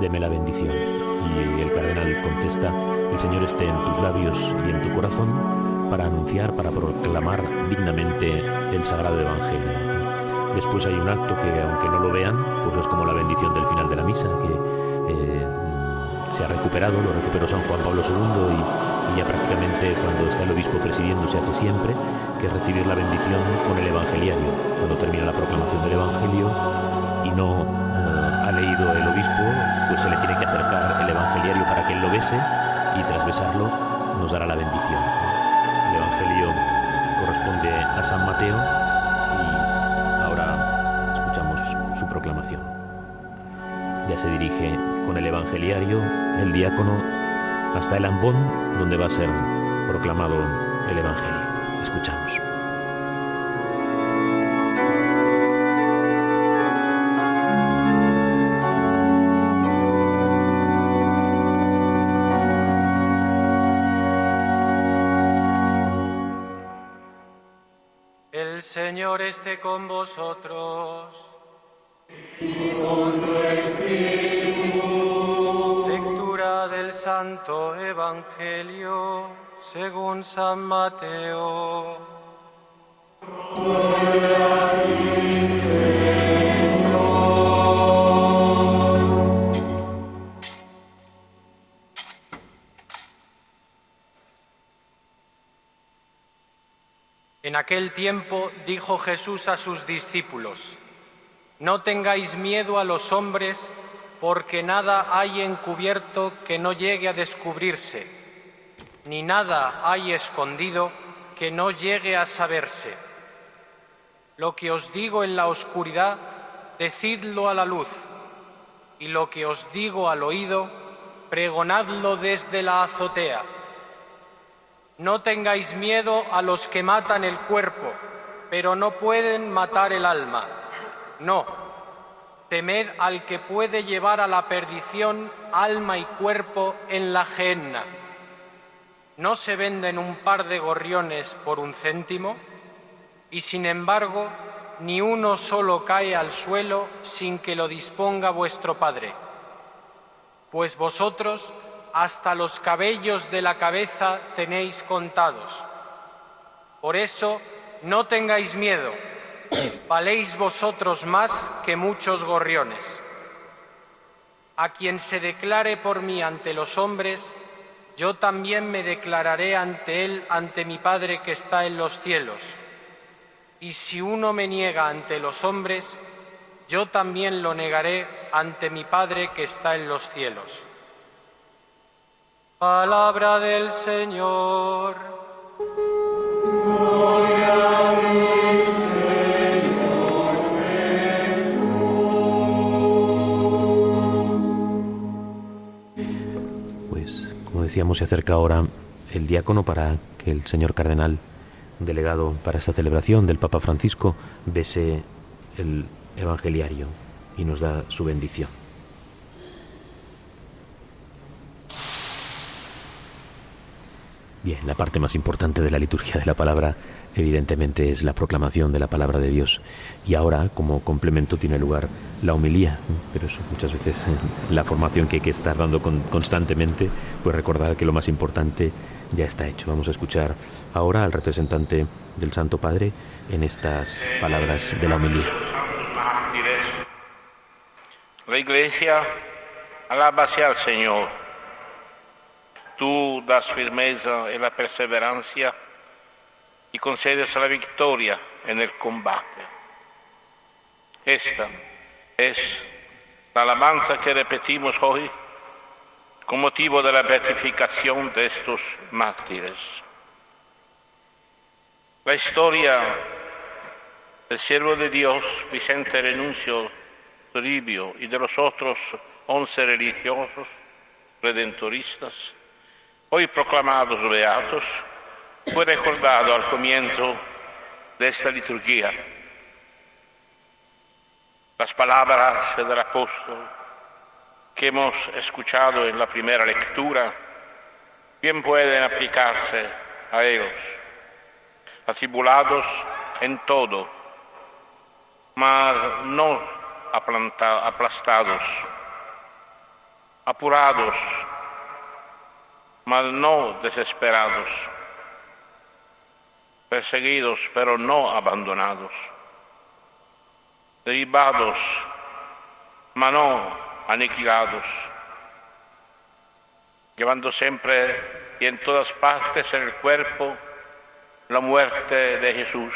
Deme la bendición. Y el cardenal contesta, el Señor esté en tus labios y en tu corazón para anunciar, para proclamar dignamente el Sagrado Evangelio. Después hay un acto que, aunque no lo vean, pues es como la bendición del final de la misa, que eh, se ha recuperado, lo recuperó San Juan Pablo II y, ya prácticamente cuando está el obispo presidiendo se hace siempre, que es recibir la bendición con el evangeliario. Cuando termina la proclamación del Evangelio, y no leído el obispo, pues se le tiene que acercar el evangeliario para que él lo bese y tras besarlo nos dará la bendición. El evangelio corresponde a San Mateo y ahora escuchamos su proclamación. Ya se dirige con el evangeliario el diácono hasta el ambón donde va a ser proclamado el evangelio. Escuchamos. Esté con vosotros. Y con tu espíritu. Lectura del Santo Evangelio según San Mateo. Gloria aquel tiempo dijo Jesús a sus discípulos, No tengáis miedo a los hombres, porque nada hay encubierto que no llegue a descubrirse, ni nada hay escondido que no llegue a saberse. Lo que os digo en la oscuridad, decidlo a la luz, y lo que os digo al oído, pregonadlo desde la azotea. No tengáis miedo a los que matan el cuerpo, pero no pueden matar el alma. No, temed al que puede llevar a la perdición alma y cuerpo en la gehenna. ¿No se venden un par de gorriones por un céntimo? Y sin embargo, ni uno solo cae al suelo sin que lo disponga vuestro Padre. Pues vosotros hasta los cabellos de la cabeza tenéis contados. Por eso, no tengáis miedo, valéis vosotros más que muchos gorriones. A quien se declare por mí ante los hombres, yo también me declararé ante él, ante mi Padre que está en los cielos. Y si uno me niega ante los hombres, yo también lo negaré ante mi Padre que está en los cielos. Palabra del Señor. Pues, como decíamos, se acerca ahora el diácono para que el señor cardenal, delegado para esta celebración del Papa Francisco, bese el evangeliario y nos da su bendición. Bien, la parte más importante de la liturgia de la palabra evidentemente es la proclamación de la palabra de Dios. Y ahora, como complemento, tiene lugar la homilía. Pero eso muchas veces en la formación que hay que estar dando constantemente, pues recordar que lo más importante ya está hecho. Vamos a escuchar ahora al representante del Santo Padre en estas palabras de la homilía. La Iglesia alaba al Señor Tú das firmeza en la perseverancia y concedes la victoria en el combate. Esta es la alabanza que repetimos hoy con motivo de la beatificación de estos mártires. La historia del siervo de Dios, Vicente Renuncio Toribio, y de los otros once religiosos redentoristas hoy proclamados beatos, fue recordado al comienzo de esta liturgia. Las palabras del apóstol que hemos escuchado en la primera lectura bien pueden aplicarse a ellos, atribulados en todo, mas no aplastados, apurados mas no desesperados, perseguidos pero no abandonados, derribados, mas no aniquilados, llevando siempre y en todas partes en el cuerpo la muerte de Jesús,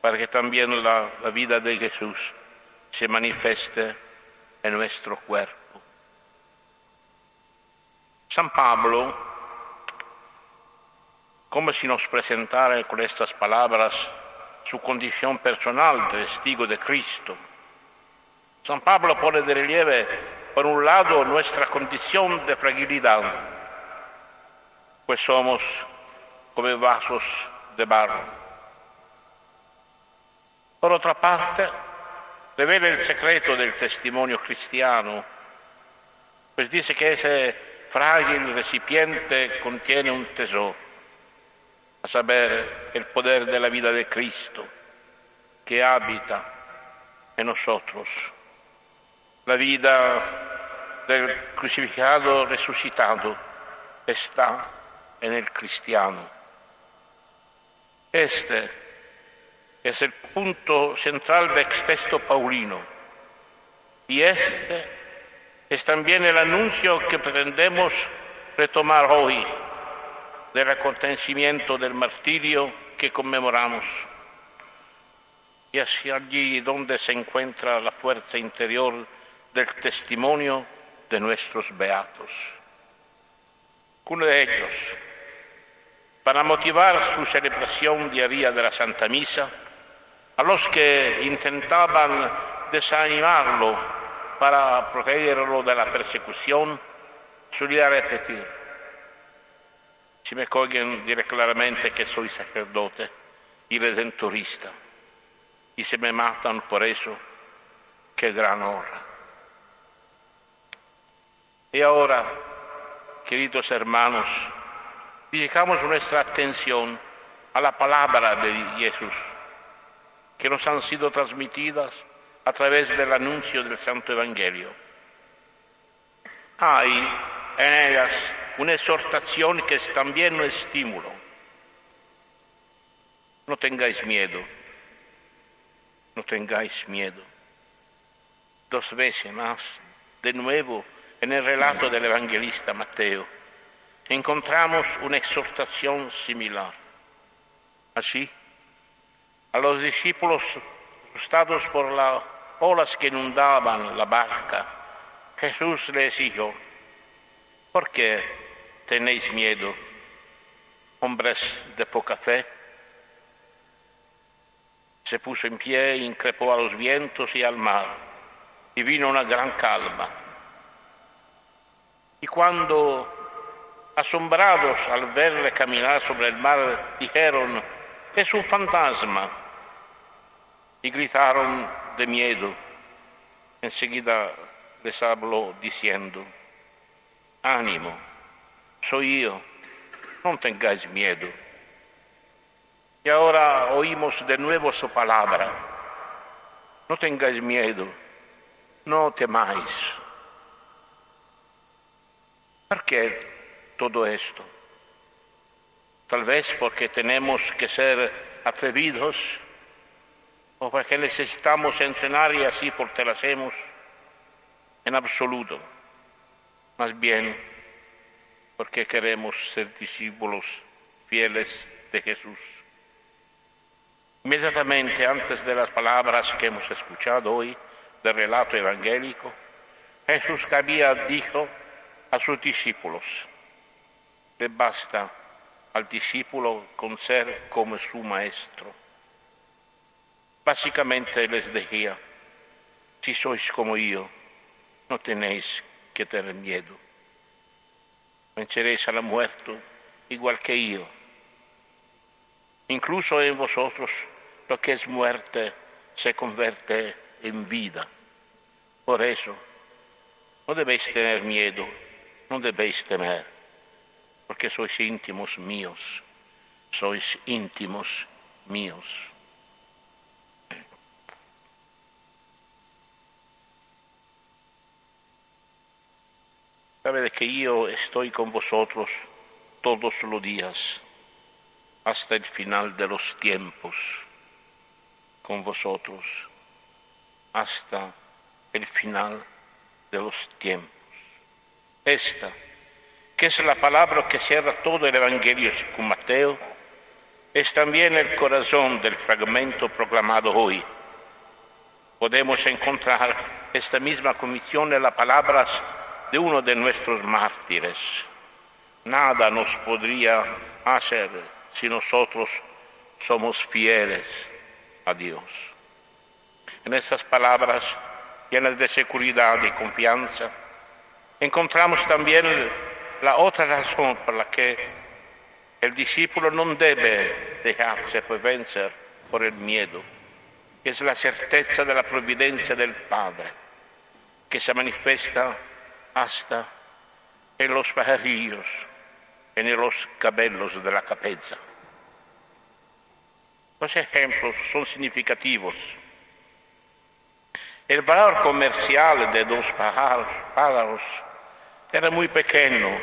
para que también la, la vida de Jesús se manifieste en nuestro cuerpo. San Pablo, como si nos presentara con estas palabras su condición personal de testigo de Cristo, San Pablo pone de relieve, por un lado, nuestra condición de fragilidad, pues somos como vasos de barro. Por otra parte, revela el secreto del testimonio cristiano, pues dice que ese frágil recipiente contiene un tesoro, a saber, el poder de la vida de Cristo, que habita en nosotros la vida del crucificado resucitado está en el cristiano. Este es el punto central del texto paulino y este es también el anuncio que pretendemos retomar hoy del acontecimiento del martirio que conmemoramos. Y hacia allí donde se encuentra la fuerza interior del testimonio de nuestros beatos. Uno de ellos, para motivar su celebración diaria de la Santa Misa, a los que intentaban desanimarlo para protegerlo de la persecución, solía repetir, si me cogen diré claramente que soy sacerdote y redentorista, y si me matan por eso, qué gran honra. Y ahora, queridos hermanos, dedicamos nuestra atención a la palabra de Jesús, que nos han sido transmitidas a través del anuncio del Santo Evangelio. Hay en ellas una exhortación que es también un estímulo. No tengáis miedo, no tengáis miedo. Dos veces más, de nuevo, en el relato del evangelista Mateo encontramos una exhortación similar. Así, a los discípulos asustados por las olas que inundaban la barca, Jesús les dijo, ¿por qué tenéis miedo, hombres de poca fe? Se puso en pie, increpó a los vientos y al mar, y vino una gran calma. Y cuando, asombrados al verle caminar sobre el mar, dijeron, es un fantasma, y gritaron de miedo. Enseguida les habló diciendo, ánimo, soy yo, no tengáis miedo. Y ahora oímos de nuevo su palabra, no tengáis miedo, no temáis. ¿Por qué todo esto? Tal vez porque tenemos que ser atrevidos o porque necesitamos entrenar y así fortalecemos en absoluto. Más bien porque queremos ser discípulos fieles de Jesús. Inmediatamente antes de las palabras que hemos escuchado hoy del relato evangélico, Jesús había dicho a sus discípulos. Le basta al discípulo con ser como su maestro. Básicamente les decía, si sois como yo, no tenéis que tener miedo. Venceréis a la muerte igual que yo. Incluso en vosotros lo que es muerte se convierte en vida. Por eso, no debéis tener miedo no debéis temer, porque sois íntimos míos, sois íntimos míos. Sabe de que yo estoy con vosotros todos los días, hasta el final de los tiempos, con vosotros, hasta el final de los tiempos. Esta, que es la palabra que cierra todo el Evangelio según Mateo, es también el corazón del fragmento proclamado hoy. podemos encontrar esta misma convicción en las palabras de uno de nuestros mártires. Nada nos podría hacer si nosotros somos fieles a Dios. En estas palabras llenas de seguridad y confianza, encontramos también la otra razón por la que el discípulo no debe dejarse vencer por el miedo, es la certeza de la providencia del Padre, que se manifiesta hasta en los pajarillos, en los cabellos de la cabeza. Los ejemplos son significativos. El valor comercial de dos pájaros era muy pequeño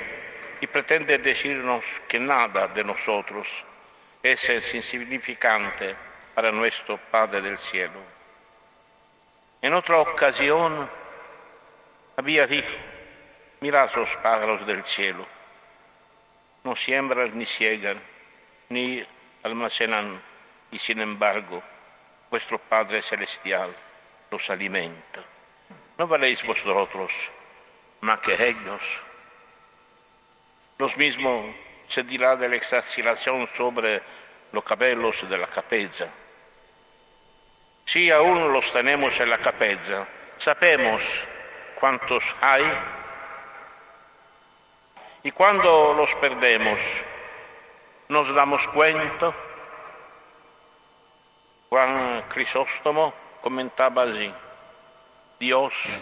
y pretende decirnos que nada de nosotros es insignificante para nuestro Padre del Cielo. En otra ocasión había dicho, mirad los pájaros del cielo, no siembran ni ciegan, ni almacenan y sin embargo vuestro Padre Celestial los alimenta. ¿No valéis vosotros más que ellos? Los mismos se dirá de la exageración sobre los cabellos de la cabeza. Si aún los tenemos en la cabeza, sabemos cuántos hay y cuando los perdemos, nos damos cuenta Juan Crisóstomo comentaba así, Dios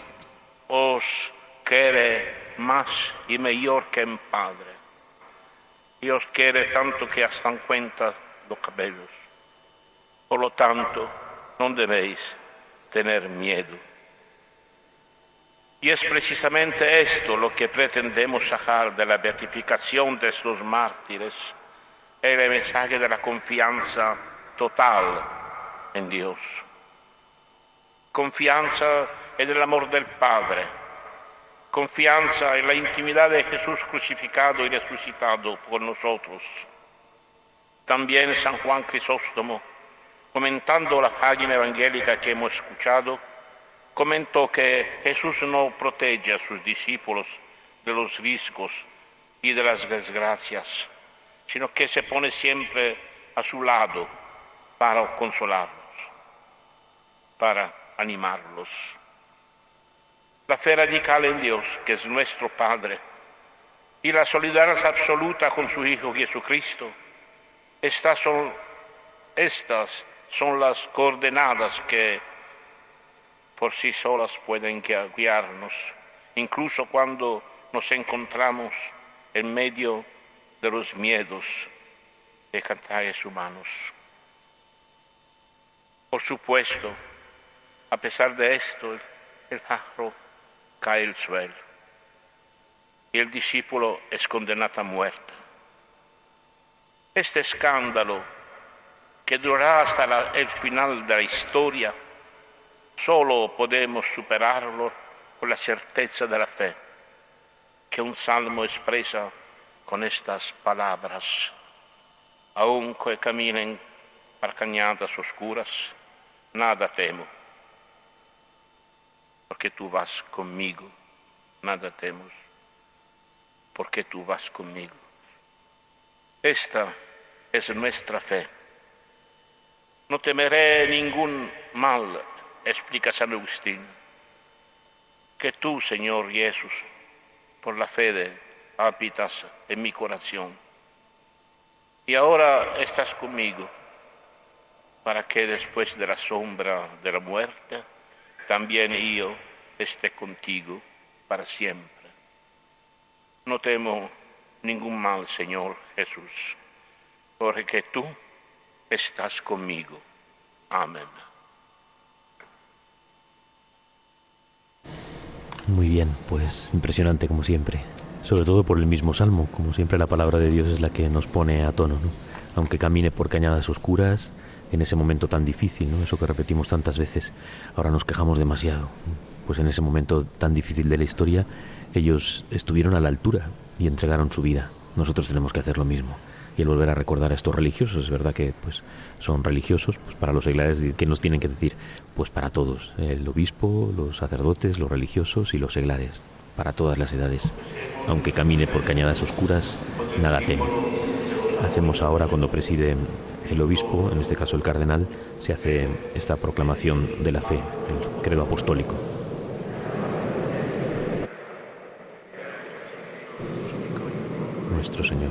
os quiere más y mejor que en Padre. Dios quiere tanto que hasta en cuenta los cabellos. Por lo tanto, no debéis tener miedo. Y es precisamente esto lo que pretendemos sacar de la beatificación de estos mártires, el mensaje de la confianza total en Dios. Confianza en el amor del Padre. Confianza en la intimidad de Jesús crucificado y resucitado por nosotros. También San Juan Crisóstomo, comentando la página evangélica que hemos escuchado, comentó que Jesús no protege a sus discípulos de los riesgos y de las desgracias, sino que se pone siempre a su lado para consolarlos para animarlos. La fe radical en Dios, que es nuestro Padre, y la solidaridad absoluta con su Hijo Jesucristo, estas son, estas son las coordenadas que por sí solas pueden guiarnos, incluso cuando nos encontramos en medio de los miedos de cantares humanos. Por supuesto, a pesar de esto, el jarro cae al suelo y el discípulo es condenado a muerte. Este escándalo, que durará hasta el final de la historia, solo podemos superarlo con la certeza de la fe, que un salmo expresa con estas palabras. Aunque caminen por cañadas oscuras, nada temo porque tú vas conmigo, nada temos, porque tú vas conmigo. Esta es nuestra fe. No temeré ningún mal, explica San Agustín, que tú, Señor Jesús, por la fe habitas en mi corazón. Y ahora estás conmigo para que después de la sombra de la muerte, también yo esté contigo para siempre. No temo ningún mal, Señor Jesús, porque tú estás conmigo. Amén. Muy bien, pues impresionante como siempre. Sobre todo por el mismo salmo, como siempre la palabra de Dios es la que nos pone a tono, ¿no? Aunque camine por cañadas oscuras, en ese momento tan difícil, ¿no? Eso que repetimos tantas veces. Ahora nos quejamos demasiado. Pues en ese momento tan difícil de la historia, ellos estuvieron a la altura y entregaron su vida. Nosotros tenemos que hacer lo mismo. Y el volver a recordar a estos religiosos. Es verdad que pues son religiosos, pues para los seglares que nos tienen que decir, pues para todos, el obispo, los sacerdotes, los religiosos y los seglares, para todas las edades. Aunque camine por cañadas oscuras, nada teme. Hacemos ahora cuando preside el obispo, en este caso el cardenal, se hace esta proclamación de la fe, el credo apostólico. Nuestro Señor,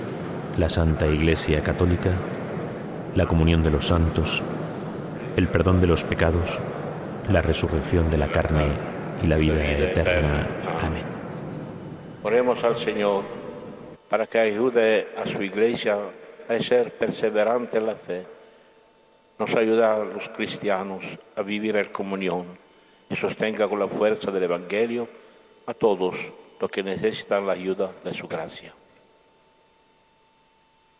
la Santa Iglesia Católica, la comunión de los santos, el perdón de los pecados, la resurrección de la carne y la vida eterna. Amén. Oremos al Señor para que ayude a su iglesia a ser perseverante en la fe. Nos ayuda a los cristianos a vivir en comunión y sostenga con la fuerza del Evangelio a todos los que necesitan la ayuda de su gracia.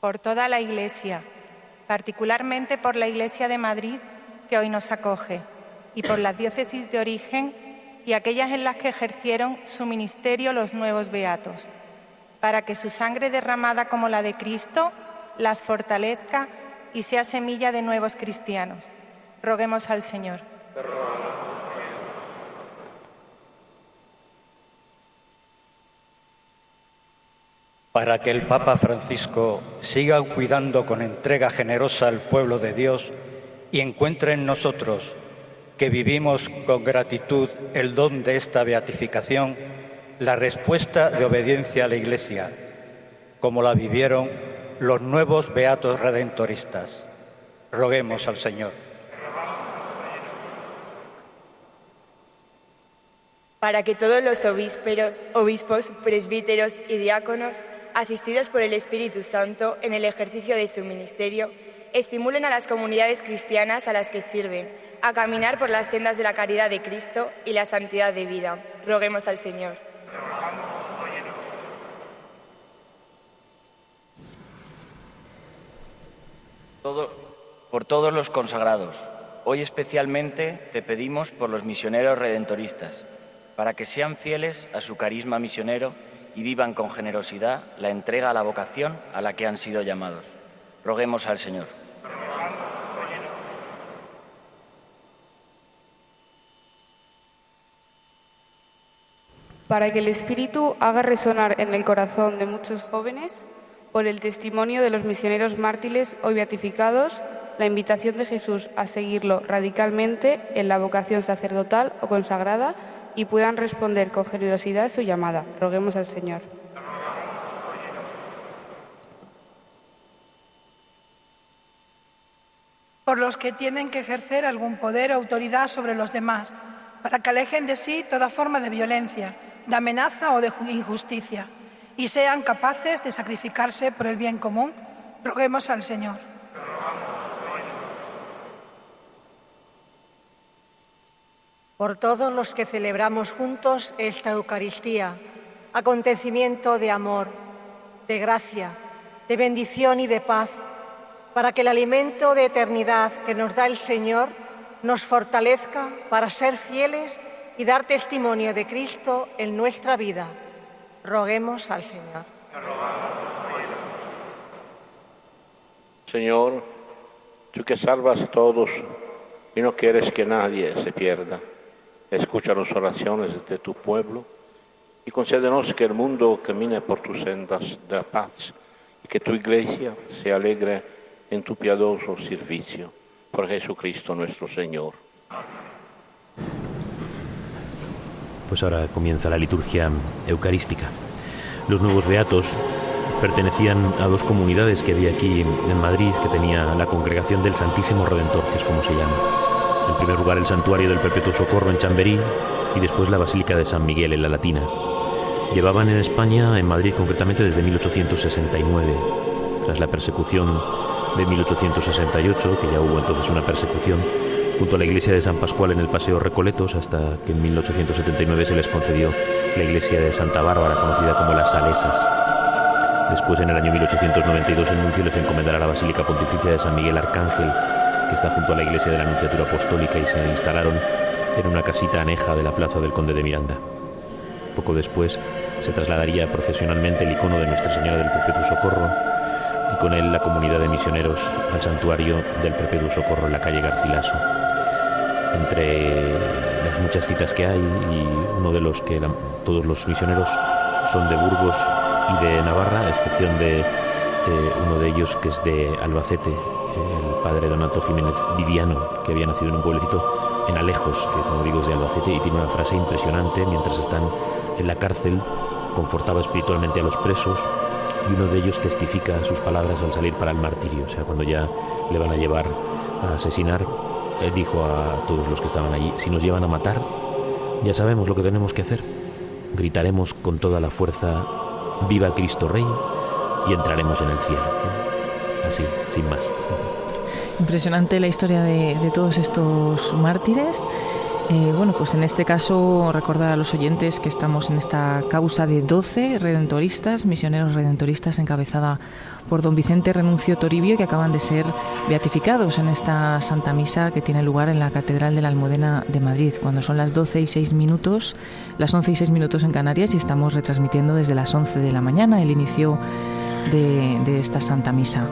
Por toda la iglesia, particularmente por la iglesia de Madrid que hoy nos acoge y por las diócesis de origen y aquellas en las que ejercieron su ministerio los nuevos beatos para que su sangre derramada como la de Cristo las fortalezca y sea semilla de nuevos cristianos. Roguemos al Señor. Para que el Papa Francisco siga cuidando con entrega generosa al pueblo de Dios y encuentre en nosotros, que vivimos con gratitud el don de esta beatificación, la respuesta de obediencia a la Iglesia, como la vivieron los nuevos beatos redentoristas. Roguemos al Señor. Para que todos los obispos, obispos, presbíteros y diáconos, asistidos por el Espíritu Santo en el ejercicio de su ministerio, estimulen a las comunidades cristianas a las que sirven a caminar por las sendas de la caridad de Cristo y la santidad de vida. Roguemos al Señor. por todos los consagrados, hoy especialmente te pedimos por los misioneros redentoristas, para que sean fieles a su carisma misionero y vivan con generosidad la entrega a la vocación a la que han sido llamados. Roguemos al Señor. Para que el Espíritu haga resonar en el corazón de muchos jóvenes por el testimonio de los misioneros mártires hoy beatificados, la invitación de Jesús a seguirlo radicalmente en la vocación sacerdotal o consagrada y puedan responder con generosidad su llamada. Roguemos al Señor. Por los que tienen que ejercer algún poder o autoridad sobre los demás, para que alejen de sí toda forma de violencia, de amenaza o de injusticia y sean capaces de sacrificarse por el bien común, roguemos al Señor. Por todos los que celebramos juntos esta Eucaristía, acontecimiento de amor, de gracia, de bendición y de paz, para que el alimento de eternidad que nos da el Señor nos fortalezca para ser fieles y dar testimonio de Cristo en nuestra vida. Roguemos al Señor. Señor, tú que salvas a todos y no quieres que nadie se pierda, escucha las oraciones de tu pueblo y concédenos que el mundo camine por tus sendas de paz y que tu iglesia se alegre en tu piadoso servicio. Por Jesucristo nuestro Señor. Pues ahora comienza la liturgia eucarística. Los nuevos beatos pertenecían a dos comunidades que había aquí en Madrid, que tenía la congregación del Santísimo Redentor, que es como se llama. En primer lugar el santuario del Perpetuo Socorro en Chamberí y después la Basílica de San Miguel en la Latina. Llevaban en España, en Madrid concretamente, desde 1869, tras la persecución de 1868, que ya hubo entonces una persecución, junto a la iglesia de San Pascual en el Paseo Recoletos, hasta que en 1879 se les concedió la iglesia de Santa Bárbara, conocida como las Salesas. Después, en el año 1892, el nuncio les encomendará la Basílica Pontificia de San Miguel Arcángel, que está junto a la iglesia de la Anunciatura Apostólica, y se instalaron en una casita aneja de la plaza del Conde de Miranda. Poco después se trasladaría procesionalmente el icono de Nuestra Señora del Perpetuo Socorro y con él la comunidad de misioneros al santuario del Perpetuo Socorro en la calle Garcilaso. Entre las muchas citas que hay y uno de los que todos los misioneros son de Burgos y de Navarra, a excepción de eh, uno de ellos que es de Albacete, el padre Donato Jiménez Viviano, que había nacido en un pueblecito en Alejos, que como digo es de Albacete, y tiene una frase impresionante mientras están en la cárcel, confortaba espiritualmente a los presos y uno de ellos testifica sus palabras al salir para el martirio, o sea, cuando ya le van a llevar a asesinar, él dijo a todos los que estaban allí, si nos llevan a matar, ya sabemos lo que tenemos que hacer, gritaremos con toda la fuerza, viva Cristo Rey, y entraremos en el cielo. Así, sin más. Impresionante la historia de, todos estos mártires. Eh, bueno, pues en este caso recordar a los oyentes que estamos en esta causa de 12 redentoristas, misioneros redentoristas encabezada por don Vicente Renuncio Toribio que acaban de ser beatificados en esta Santa Misa que tiene lugar en la Catedral de la Almudena de Madrid, cuando son las 12 y 6 minutos, las 11 y 6 minutos en Canarias y estamos retransmitiendo desde las 11 de la mañana el inicio de, esta Santa Misa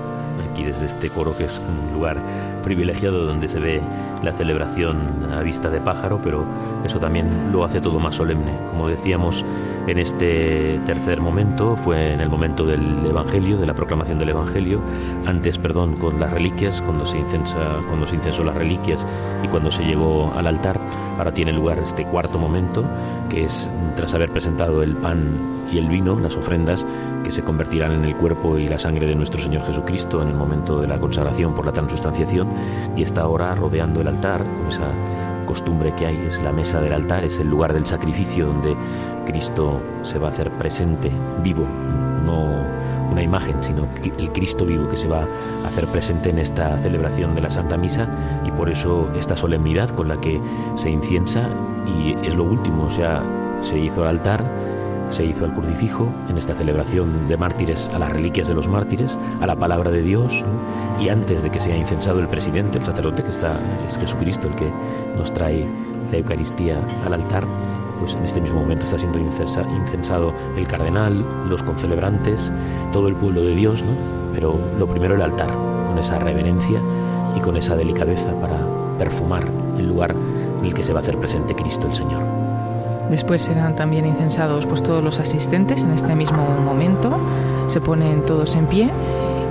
aquí desde este coro que es un lugar privilegiado donde se ve la celebración a vista de pájaro, pero eso también lo hace todo más solemne. Como decíamos en este tercer momento, fue en el momento del Evangelio, de la proclamación del Evangelio, antes, perdón, con las reliquias, cuando se, incensa, cuando se incensó las reliquias y cuando se llegó al altar, ahora tiene lugar este cuarto momento, que es tras haber presentado el pan y el vino, las ofrendas, que se convertirán en el cuerpo y la sangre de nuestro Señor Jesucristo en el momento de la consagración por la transustanciación, y está ahora rodeando el altar esa costumbre que hay, es la mesa del altar, es el lugar del sacrificio donde Cristo se va a hacer presente, vivo, no una imagen, sino el Cristo vivo que se va a hacer presente en esta celebración de la Santa Misa y por eso esta solemnidad con la que se inciensa y es lo último, o sea, se hizo el altar, se hizo el crucifijo en esta celebración de mártires a las reliquias de los mártires, a la palabra de Dios, y antes de que sea incensado el presidente, el sacerdote, que está, es Jesucristo el que nos trae la Eucaristía al altar, pues en este mismo momento está siendo incensado el cardenal, los concelebrantes, todo el pueblo de Dios, pero lo primero el altar, con esa reverencia y con esa delicadeza para perfumar el lugar en el que se va a hacer presente Cristo el Señor. Después serán también incensados pues, todos los asistentes en este mismo momento. Se ponen todos en pie.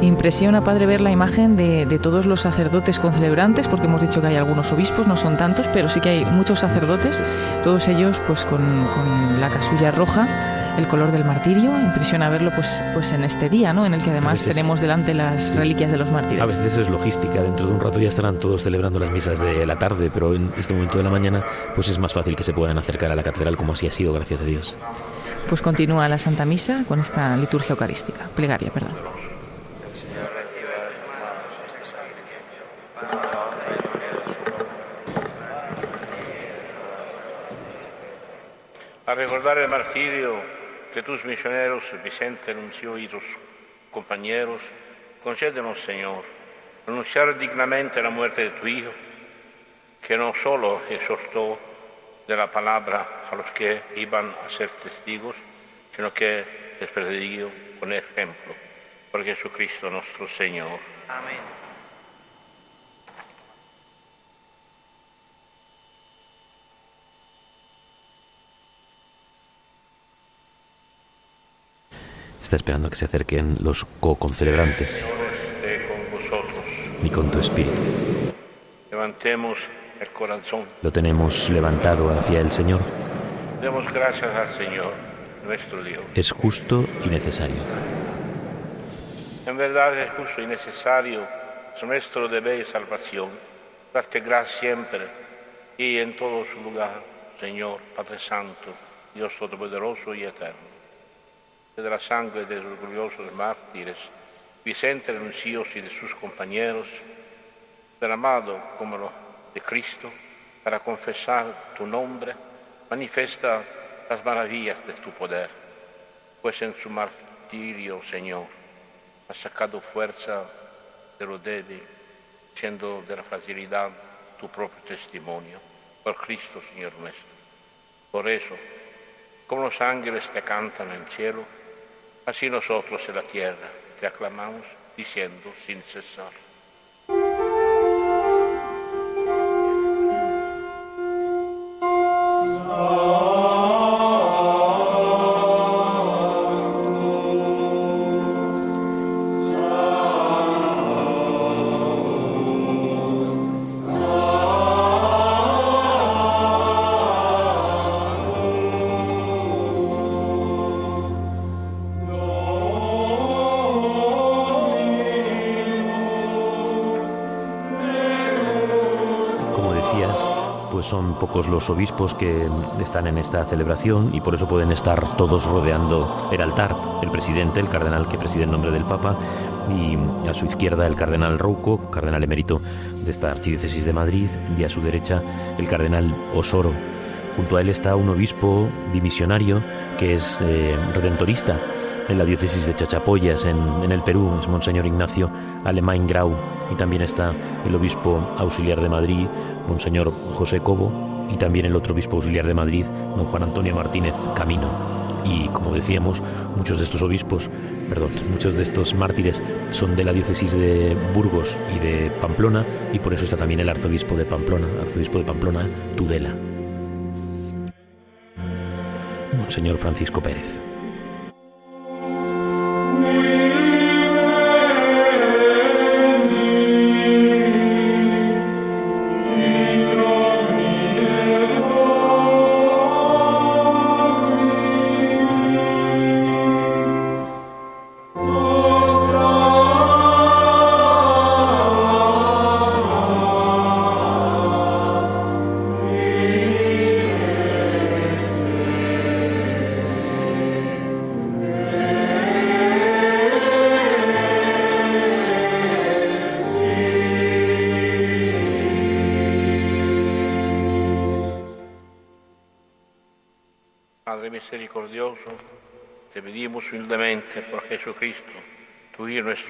Impresiona, Padre, ver la imagen de, todos los sacerdotes concelebrantes, porque hemos dicho que hay algunos obispos, no son tantos, pero sí que hay muchos sacerdotes, todos ellos pues con, con la casulla roja el color del martirio. Impresiona verlo pues, pues en este día, ¿no? En el que además tenemos delante las reliquias de los mártires. A veces es logística. Dentro de un rato ya estarán todos celebrando las misas de la tarde, pero en este momento de la mañana pues es más fácil que se puedan acercar a la catedral como así ha sido, gracias a Dios. Pues continúa la Santa Misa con esta liturgia eucarística, plegaria, perdón. A recordar el martirio que tus misioneros, Vicente, Anuncio y tus compañeros, concédenos, Señor, anunciar dignamente la muerte de tu Hijo, que no solo exhortó de la palabra a los que iban a ser testigos, sino que les predicó con ejemplo, por Jesucristo nuestro Señor. Amén. Está esperando que se acerquen los co-concelebrantes. Y con tu espíritu. Levantemos el corazón. Lo tenemos levantado hacia el Señor. Demos gracias al Señor, nuestro Dios. Es justo y necesario. En verdad es justo y necesario, es nuestro deber y salvación. Darte gracias siempre y en todo su lugar, Señor, Padre Santo, Dios Todopoderoso y Eterno de la sangre de los gloriosos mártires, Vicente Renuncios y de sus compañeros, derramado como lo de Cristo, para confesar tu nombre, manifiesta las maravillas de tu poder, pues en su martirio, Señor, has sacado fuerza de lo débil, siendo de la fragilidad tu propio testimonio, por Cristo, Señor nuestro. Por eso, como los ángeles te cantan en el cielo, así nosotros en la tierra te aclamamos diciendo sin cesar. Pocos los obispos que están en esta celebración y por eso pueden estar todos rodeando el altar. El presidente, el cardenal que preside en nombre del Papa, y a su izquierda el cardenal Rouco, cardenal emérito de esta archidiócesis de Madrid, y a su derecha el cardenal Osoro. Junto a él está un obispo dimisionario que es eh, redentorista en la diócesis de Chachapoyas, en, en, el Perú, es Monseñor Ignacio Alemán Grau, y también está el obispo auxiliar de Madrid, Monseñor José Cobo, y también el otro obispo auxiliar de Madrid, don Juan Antonio Martínez Camino. Y como decíamos, muchos de estos obispos, perdón, muchos de estos mártires son de la diócesis de Burgos y de Pamplona, y por eso está también el arzobispo de Pamplona, arzobispo de Pamplona, Tudela. Monseñor Francisco Pérez.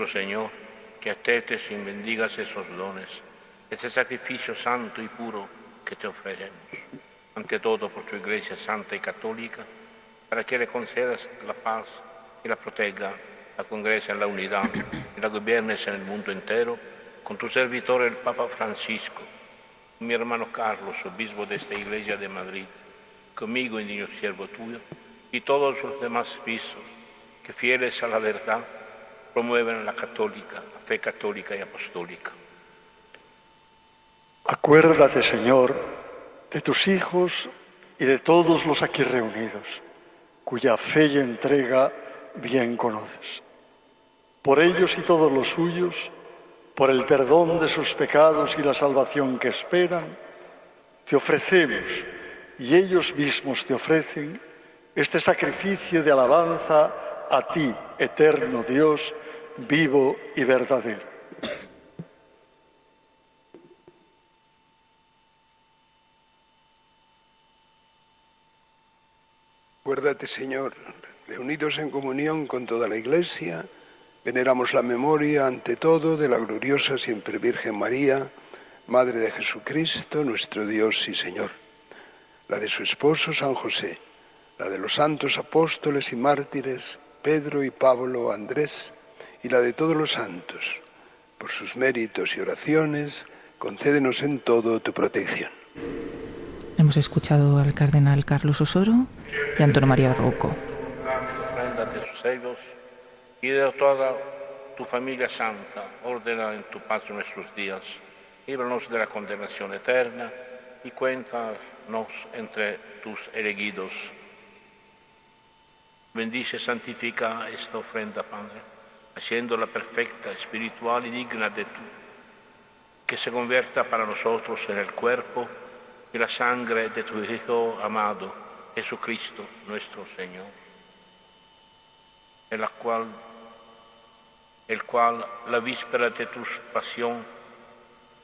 Señor, que atetes y bendigas esos dones, ese sacrificio santo y puro que te ofrecemos. Ante todo por tu Iglesia Santa y Católica, para que le concedas la paz y la proteja, la congresa en la unidad y la gobiernes en el mundo entero, con tu servidor el Papa Francisco, mi hermano Carlos, obispo de esta Iglesia de Madrid, conmigo, niño siervo tuyo, y todos los demás pisos que fieles a la verdad, promueven la católica, la fe católica y apostólica. Acuérdate, Señor, de tus hijos y de todos los aquí reunidos, cuya fe y entrega bien conoces. Por ellos y todos los suyos, por el perdón de sus pecados y la salvación que esperan, te ofrecemos y ellos mismos te ofrecen este sacrificio de alabanza a ti, eterno Dios, vivo y verdadero. Acuérdate, Señor, reunidos en comunión con toda la Iglesia, veneramos la memoria ante todo de la gloriosa siempre Virgen María, Madre de Jesucristo, nuestro Dios y Señor, la de su esposo San José, la de los santos apóstoles y mártires, Pedro y Pablo, Andrés, y la de todos los santos. Por sus méritos y oraciones, concédenos en todo tu protección. Hemos escuchado al cardenal Carlos Osoro y Antonio María Rocco. de sus sellos y de toda tu familia santa, ordena en tu paz nuestros días, líbranos de la condenación eterna y cuéntanos entre tus elegidos. Bendice, santifica esta ofrenda, Padre haciéndola perfecta, espiritual y digna de tú, que se convierta para nosotros en el cuerpo y la sangre de tu Hijo amado, Jesucristo nuestro Señor. en cual, el cual la víspera de tu pasión,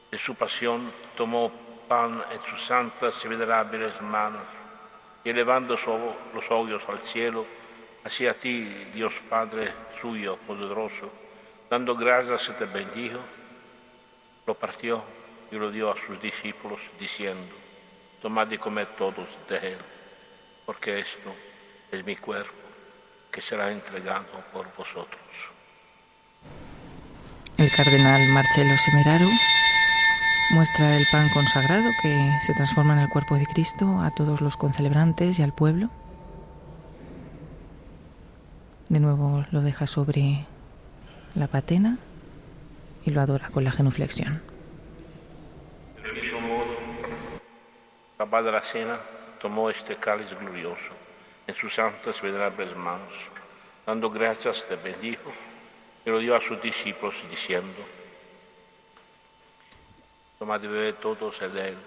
de su pasión, tomó pan en sus santas y venerables manos, y elevando los ojos al cielo, hacia ti, Dios Padre suyo, poderoso, dando gracias te bendijo, lo partió y lo dio a sus discípulos, diciendo, tomad y comed todos de él, porque esto es mi cuerpo, que será entregado por vosotros. El cardenal Marcelo Semeraro muestra el pan consagrado que se transforma en el cuerpo de Cristo a todos los concelebrantes y al pueblo. De nuevo lo deja sobre la patena y lo adora con la genuflexión. Del mismo modo, papá de la cena tomó este cáliz glorioso en sus santas venerables manos, dando gracias de bendijo y lo dio a sus discípulos diciendo, tomad y bebed todos de él,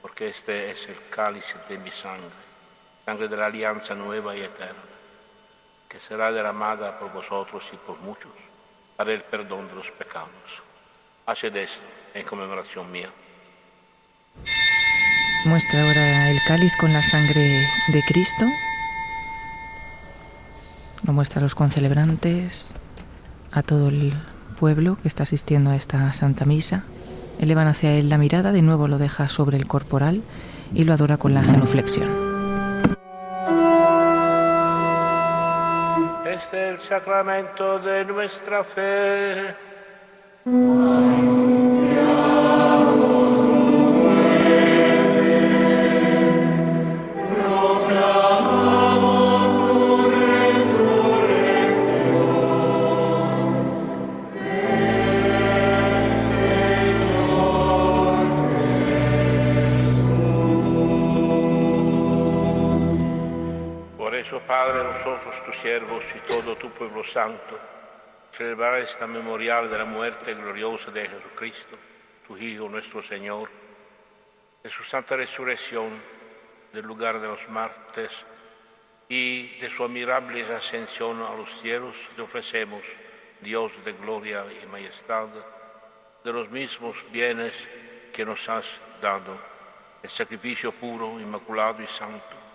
porque este es el cáliz de mi sangre, sangre de la alianza nueva y eterna, que será derramada por vosotros y por muchos para el perdón de los pecados. Haced esto en conmemoración mía. Muestra ahora el cáliz con la sangre de Cristo. Lo muestra a los concelebrantes, a todo el pueblo que está asistiendo a esta Santa Misa. Elevan hacia él la mirada, de nuevo lo deja sobre el corporal y lo adora con la genuflexión. El sacramento de nuestra fe. Siervos y todo tu pueblo santo, celebrar esta memorial de la muerte gloriosa de Jesucristo, tu Hijo, nuestro Señor, de su santa resurrección del lugar de los martes y de su admirable ascensión a los cielos, le ofrecemos, Dios de gloria y majestad, de los mismos bienes que nos has dado, el sacrificio puro, inmaculado y santo,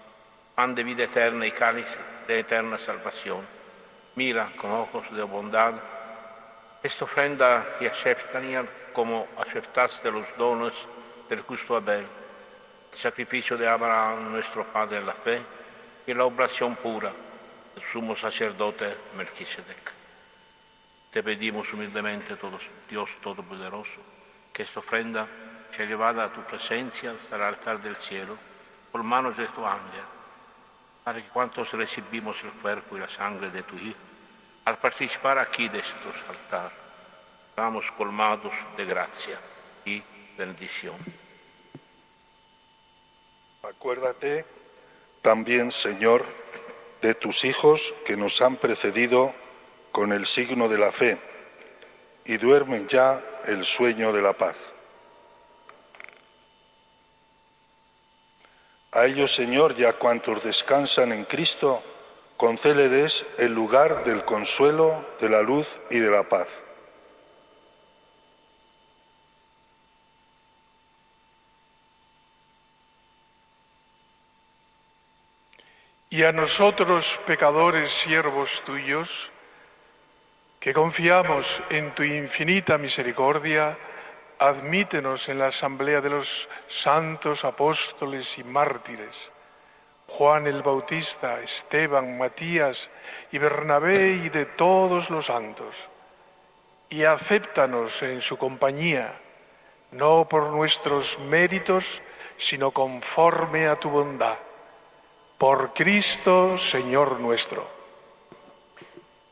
pan de vida eterna y cáliz de eterna salvación. Mira con ojos de bondad esta ofrenda y aceptaría como aceptaste los dones del justo Abel, el sacrificio de Abraham, nuestro Padre en la fe, y la oblación pura del sumo sacerdote Melquisedec. Te pedimos humildemente, Dios Todopoderoso, que esta ofrenda sea llevada a tu presencia hasta el altar del cielo por manos de tu ángel, para cuantos recibimos el cuerpo y la sangre de tu Hijo, al participar aquí de estos altares, vamos colmados de gracia y bendición. Acuérdate también, Señor, de tus hijos que nos han precedido con el signo de la fe y duermen ya el sueño de la paz. A ellos, Señor, y a cuantos descansan en Cristo, concéleles el lugar del consuelo, de la luz y de la paz. Y a nosotros, pecadores, siervos tuyos, que confiamos en tu infinita misericordia, admítenos en la asamblea de los santos apóstoles y mártires, Juan el Bautista, Esteban, Matías y Bernabé y de todos los santos, y acéptanos en su compañía, no por nuestros méritos, sino conforme a tu bondad. Por Cristo, Señor nuestro.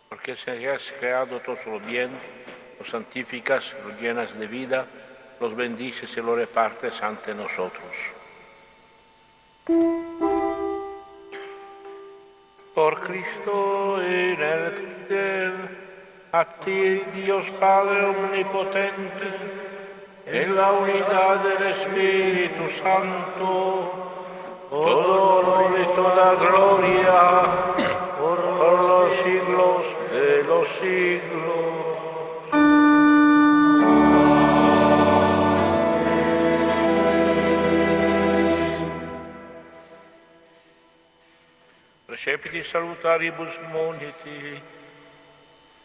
Porque se has creado todo lo bien, los santificas, los llenas de vida, los bendices y los repartes ante nosotros. Por Cristo en el cielo, a ti Dios Padre Omnipotente, en la unidad del Espíritu Santo, todo honor y toda gloria por los siglos Leciti salutaribus moniti,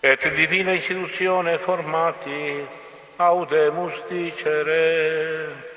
et divina istituzione formati, audemus dicere.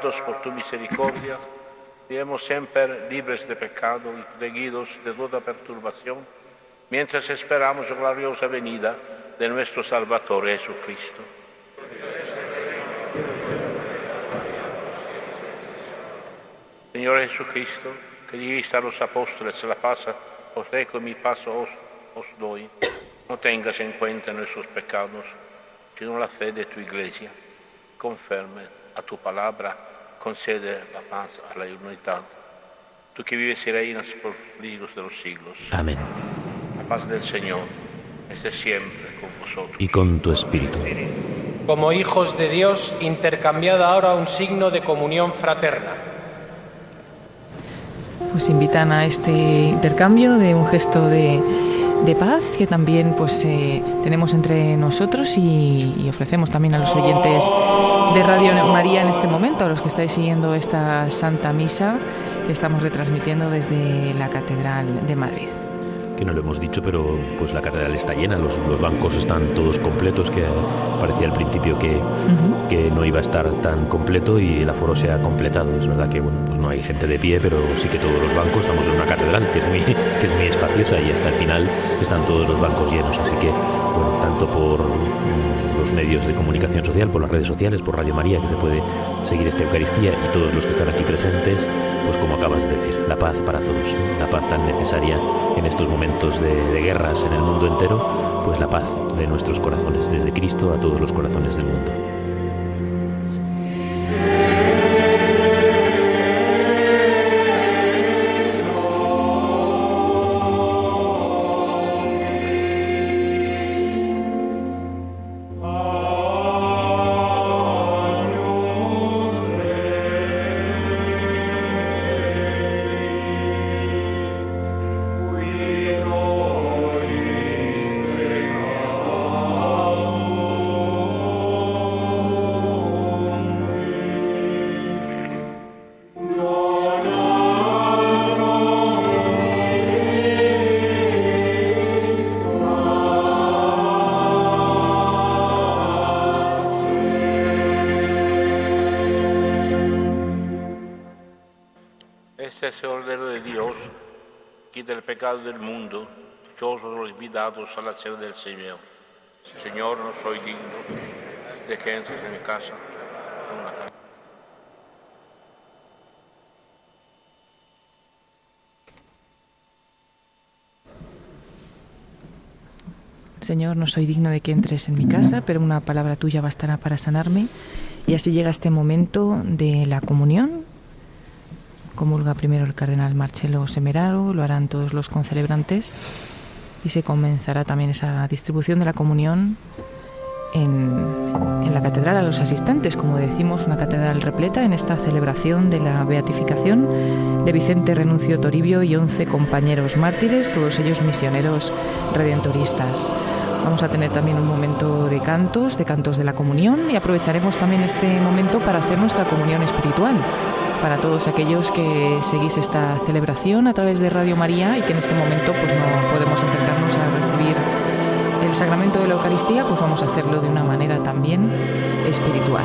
Por tu misericordia, seamos siempre libres de pecado y protegidos de toda perturbación, mientras esperamos la gloriosa venida de nuestro Salvador Jesucristo. Señor Jesucristo, que dijiste a los apóstoles, la paz os dejo mi paso os, os doy, no tengas en cuenta nuestros pecados, sino la fe de tu iglesia conferme a tu palabra, concede la paz a la unidad. Tú que vives y reinas por siglos de los siglos. Amén. La paz del Señor esté siempre con vosotros. Y con tu espíritu. Como hijos de Dios, intercambiad ahora un signo de comunión fraterna. Pues invitan a este intercambio de un gesto de de paz que también pues eh, tenemos entre nosotros y, ofrecemos también a los oyentes de Radio María en este momento, a los que estáis siguiendo esta Santa Misa que estamos retransmitiendo desde la Catedral de Madrid que no lo hemos dicho, pero pues la catedral está llena, los, los bancos están todos completos, que parecía al principio que, que, no iba a estar tan completo y el aforo se ha completado. Es verdad que bueno, pues no hay gente de pie, pero sí que todos los bancos, estamos en una catedral que es muy, que es muy espaciosa y hasta el final están todos los bancos llenos, así que bueno, tanto por mm, los medios de comunicación social, por las redes sociales, por Radio María, que se puede seguir esta Eucaristía y todos los que están aquí presentes, pues como acabas de decir, la paz para todos, la paz tan necesaria en estos momentos de, de guerras en el mundo entero, pues la paz de nuestros corazones, desde Cristo a todos los corazones del mundo. A del Señor. Señor, no soy digno de que entres en mi casa. Señor, no soy digno de que entres en mi casa, pero una palabra tuya bastará para sanarme. Y así llega este momento de la comunión, comulga primero el cardenal Marcelo Semeraro, lo harán todos los concelebrantes y se comenzará también esa distribución de la comunión en, la catedral a los asistentes, como decimos, una catedral repleta en esta celebración de la beatificación de Vicente Renuncio Toribio y once compañeros mártires, todos ellos misioneros redentoristas. Vamos a tener también un momento de cantos, de cantos de la comunión y aprovecharemos también este momento para hacer nuestra comunión espiritual. Para todos aquellos que seguís esta celebración a través de Radio María y que en este momento pues no podemos acercarnos a recibir el sacramento de la Eucaristía, pues vamos a hacerlo de una manera también espiritual.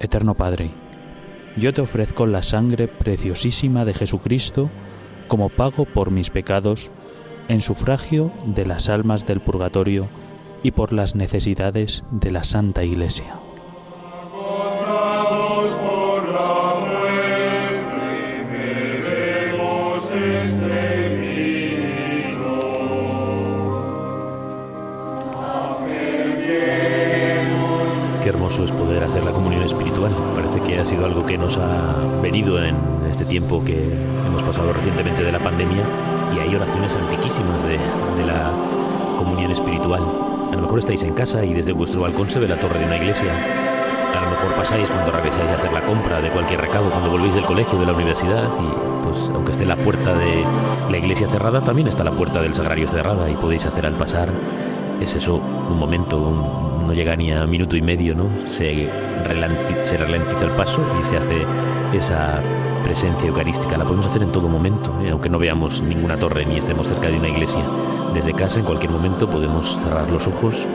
Eterno Padre, yo te ofrezco la sangre preciosísima de Jesucristo como pago por mis pecados, en sufragio de las almas del purgatorio y por las necesidades de la Santa Iglesia. Estáis en casa y desde vuestro balcón se ve la torre de una iglesia. A lo mejor pasáis cuando regresáis a hacer la compra de cualquier recado, cuando volvéis del colegio, de la universidad y pues aunque esté la puerta de la iglesia cerrada, también está la puerta del sagrario cerrada y podéis hacer al pasar es eso, un momento, no llega ni a minuto y medio, ¿no? Se, se ralentiza el paso y se hace esa presencia eucarística. La podemos hacer en todo momento, ¿eh? aunque no veamos ninguna torre ni estemos cerca de una iglesia. Desde casa, en cualquier momento, podemos cerrar los ojos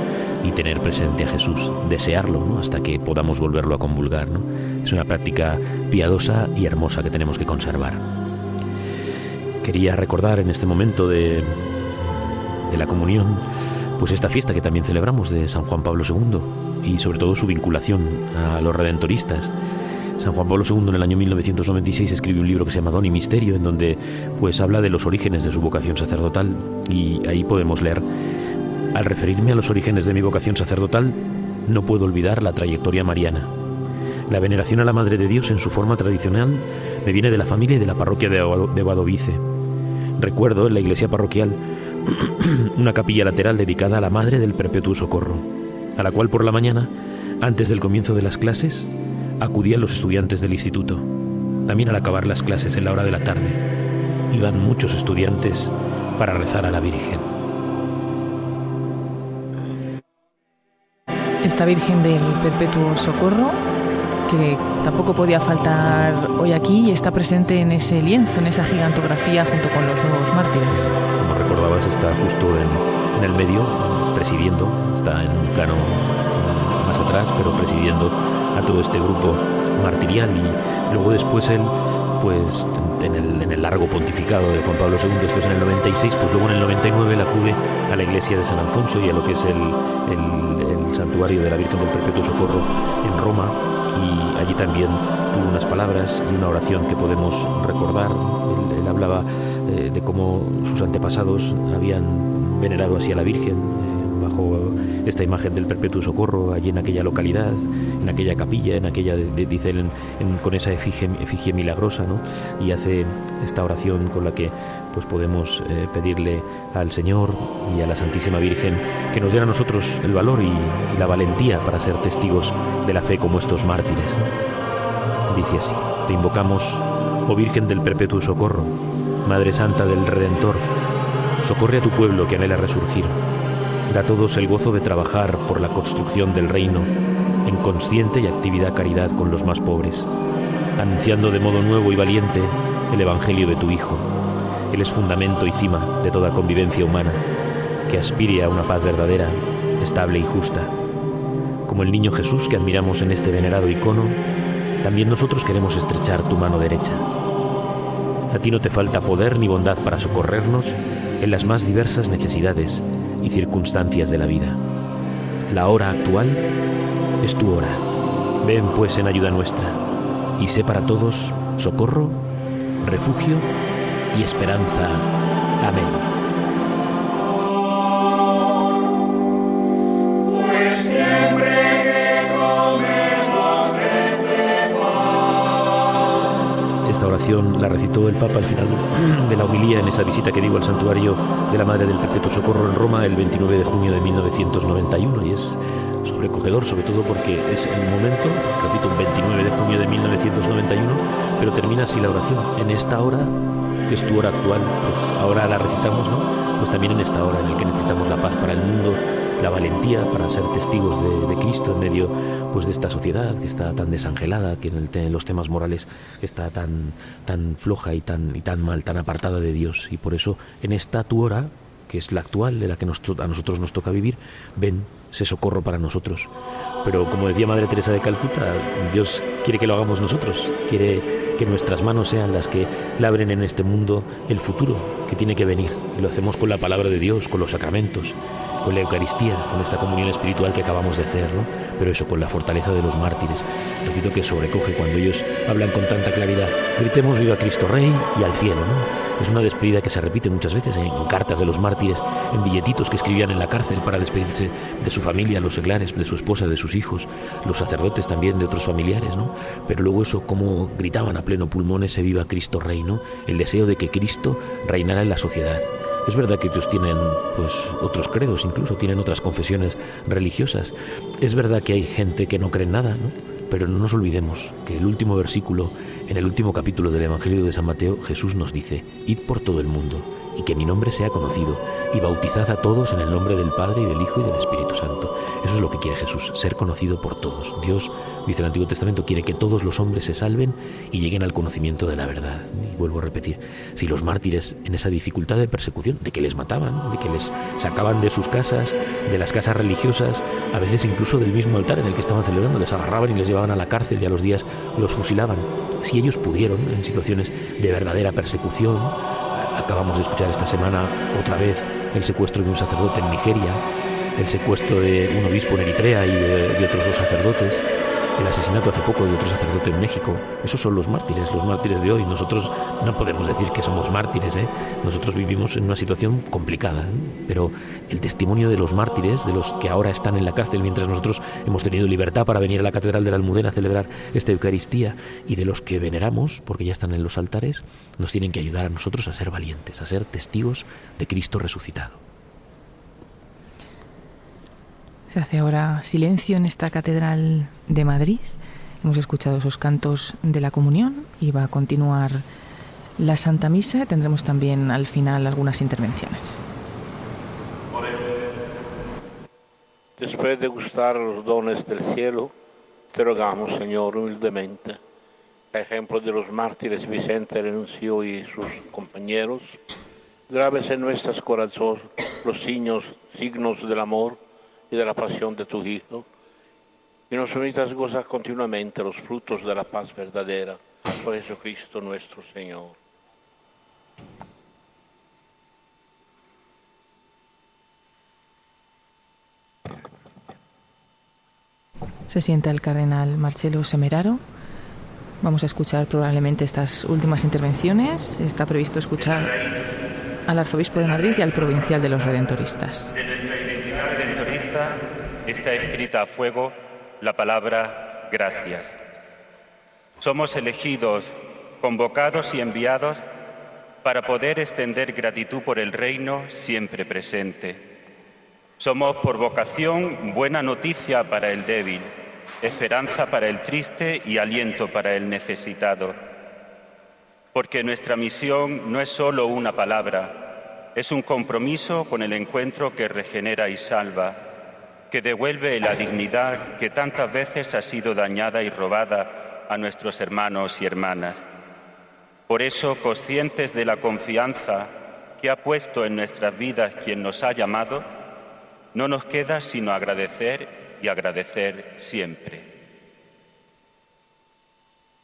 y tener presente a Jesús, desearlo, ¿no? hasta que podamos volverlo a convulgar. ¿no? Es una práctica piadosa y hermosa que tenemos que conservar. Quería recordar en este momento de, de la comunión pues esta fiesta que también celebramos de San Juan Pablo II y sobre todo su vinculación a los redentoristas. San Juan Pablo II en el año 1996 escribe un libro que se llama Don y Misterio, en donde pues habla de los orígenes de su vocación sacerdotal y ahí podemos leer al referirme a los orígenes de mi vocación sacerdotal, no puedo olvidar la trayectoria mariana. La veneración a la Madre de Dios en su forma tradicional me viene de la familia y de la parroquia de Guadovice. Recuerdo en la iglesia parroquial una capilla lateral dedicada a la Madre del Perpetuo Socorro, a la cual por la mañana, antes del comienzo de las clases, acudían los estudiantes del instituto. También al acabar las clases en la hora de la tarde, iban muchos estudiantes para rezar a la Virgen. Esta Virgen del Perpetuo Socorro que tampoco podía faltar hoy aquí y está presente en ese lienzo, en esa gigantografía junto con los nuevos mártires. Como recordabas, está justo en, el medio, presidiendo, está en un plano más atrás, pero presidiendo a todo este grupo martirial y luego después él pues en el, largo pontificado de Juan Pablo II, esto es en el 96, pues luego en el 99 él acude a la iglesia de San Alfonso y a lo que es el, el santuario de la Virgen del Perpetuo Socorro en Roma y allí también tuvo unas palabras y una oración que podemos recordar. Él, hablaba eh, de cómo sus antepasados habían venerado así a la Virgen esta imagen del perpetuo socorro allí en aquella localidad, en aquella capilla, en aquella, dice él, con esa efigie, milagrosa, ¿no? Y hace esta oración con la que pues podemos eh, pedirle al Señor y a la Santísima Virgen que nos den a nosotros el valor y, y la valentía para ser testigos de la fe como estos mártires. Dice así, te invocamos, oh Virgen del Perpetuo Socorro, Madre Santa del Redentor, socorre a tu pueblo que anhela resurgir Da a todos el gozo de trabajar por la construcción del reino en consciente y actividad caridad con los más pobres, anunciando de modo nuevo y valiente el Evangelio de tu Hijo. Él es fundamento y cima de toda convivencia humana, que aspire a una paz verdadera, estable y justa. Como el niño Jesús que admiramos en este venerado icono, también nosotros queremos estrechar tu mano derecha. A ti no te falta poder ni bondad para socorrernos en las más diversas necesidades y circunstancias de la vida. La hora actual es tu hora. Ven pues en ayuda nuestra y sé para todos socorro, refugio y esperanza. Amén. La recitó el Papa al final de la homilía en esa visita que dio al santuario de la Madre del Perpetuo Socorro en Roma el 29 de junio de 1991 y es sobrecogedor, sobre todo porque es el momento, repito, un 29 de junio de 1991, pero termina así la oración. En esta hora, que es tu hora actual, pues ahora la recitamos, ¿no? Pues también en esta hora en la que necesitamos la paz para el mundo, la valentía para ser testigos de, Cristo en medio pues de esta sociedad que está tan desangelada, que en, los temas morales está tan, tan floja y tan, y tan mal, tan apartada de Dios. Y por eso en esta tu hora, que es la actual, de la que a nosotros nos toca vivir, ven, se socorro para nosotros. Pero como decía Madre Teresa de Calcuta, Dios quiere que lo hagamos nosotros, quiere que nuestras manos sean las que labren en este mundo el futuro que tiene que venir. Y lo hacemos con la palabra de Dios, con los sacramentos, con la Eucaristía, con esta comunión espiritual que acabamos de hacer, ¿no? Pero eso con la fortaleza de los mártires. Repito que sobrecoge cuando ellos hablan con tanta claridad. Gritemos viva Cristo Rey y al cielo. Es una despedida que se repite muchas veces en, cartas de los mártires, en billetitos que escribían en la cárcel para despedirse de su familia, los seglares, de su esposa, de sus hijos, los sacerdotes también de otros familiares, ¿no? Pero luego eso, como gritaban a pleno pulmón ese viva Cristo Rey, ¿no? El deseo de que Cristo reinara en la sociedad. Es verdad que ellos tienen pues otros credos, incluso tienen otras confesiones religiosas. Es verdad que hay gente que no cree en nada, ¿no? Pero no nos olvidemos que el último versículo, en el último capítulo del Evangelio de San Mateo, Jesús nos dice, id por todo el mundo y que mi nombre sea conocido, y bautizad a todos en el nombre del Padre y del Hijo y del Espíritu Santo. Eso es lo que quiere Jesús, ser conocido por todos. Dios, dice el Antiguo Testamento, quiere que todos los hombres se salven y lleguen al conocimiento de la verdad. Y vuelvo a repetir, si los mártires en esa dificultad de persecución, de que les mataban, de que les sacaban de sus casas, de las casas religiosas, a veces incluso del mismo altar en el que estaban celebrando, les agarraban y les llevaban a la cárcel y a los días los fusilaban, si ellos pudieron, en situaciones de verdadera persecución, Acabamos de escuchar esta semana otra vez el secuestro de un sacerdote en Nigeria, el secuestro de un obispo en Eritrea y de, otros dos sacerdotes, el asesinato hace poco de otro sacerdote en México. Esos son los mártires, los mártires de hoy. Nosotros no podemos decir que somos mártires, ¿eh? nosotros vivimos en una situación complicada, ¿eh? pero el testimonio de los mártires, de los que ahora están en la cárcel mientras nosotros hemos tenido libertad para venir a la Catedral de la Almudena a celebrar esta Eucaristía, y de los que veneramos, porque ya están en los altares, nos tienen que ayudar a nosotros a ser valientes, a ser testigos de Cristo resucitado. Se hace ahora silencio en esta catedral de Madrid. Hemos escuchado esos cantos de la comunión y va a continuar la Santa Misa. Tendremos también al final algunas intervenciones. Después de gustar los dones del cielo, te rogamos, Señor, humildemente, a ejemplo de los mártires Vicente Renunció y sus compañeros, grabes en nuestros corazones los signos, signos del amor y de la pasión de tu Hijo, y nos permitas gozar continuamente los frutos de la paz verdadera por Jesucristo nuestro Señor. Se sienta el cardenal Marcelo Semeraro. Vamos a escuchar probablemente estas últimas intervenciones. Está previsto escuchar al arzobispo de Madrid y al provincial de los redentoristas está escrita a fuego la palabra gracias. Somos elegidos, convocados y enviados para poder extender gratitud por el reino siempre presente. Somos por vocación buena noticia para el débil, esperanza para el triste y aliento para el necesitado. Porque nuestra misión no es solo una palabra, es un compromiso con el encuentro que regenera y salva, que devuelve la dignidad que tantas veces ha sido dañada y robada a nuestros hermanos y hermanas. Por eso, conscientes de la confianza que ha puesto en nuestras vidas quien nos ha llamado, no nos queda sino agradecer y agradecer siempre.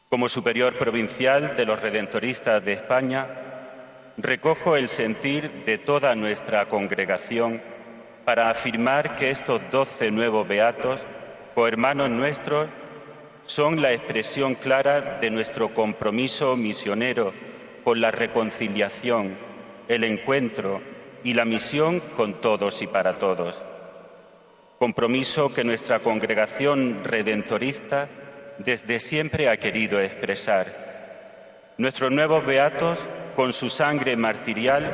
Como superior provincial de los Redentoristas de España, recojo el sentir de toda nuestra congregación para afirmar que estos doce nuevos beatos, hermanos nuestros, son la expresión clara de nuestro compromiso misionero con la reconciliación, el encuentro y la misión con todos y para todos. Compromiso que nuestra congregación redentorista desde siempre ha querido expresar. Nuestros nuevos beatos con su sangre martirial,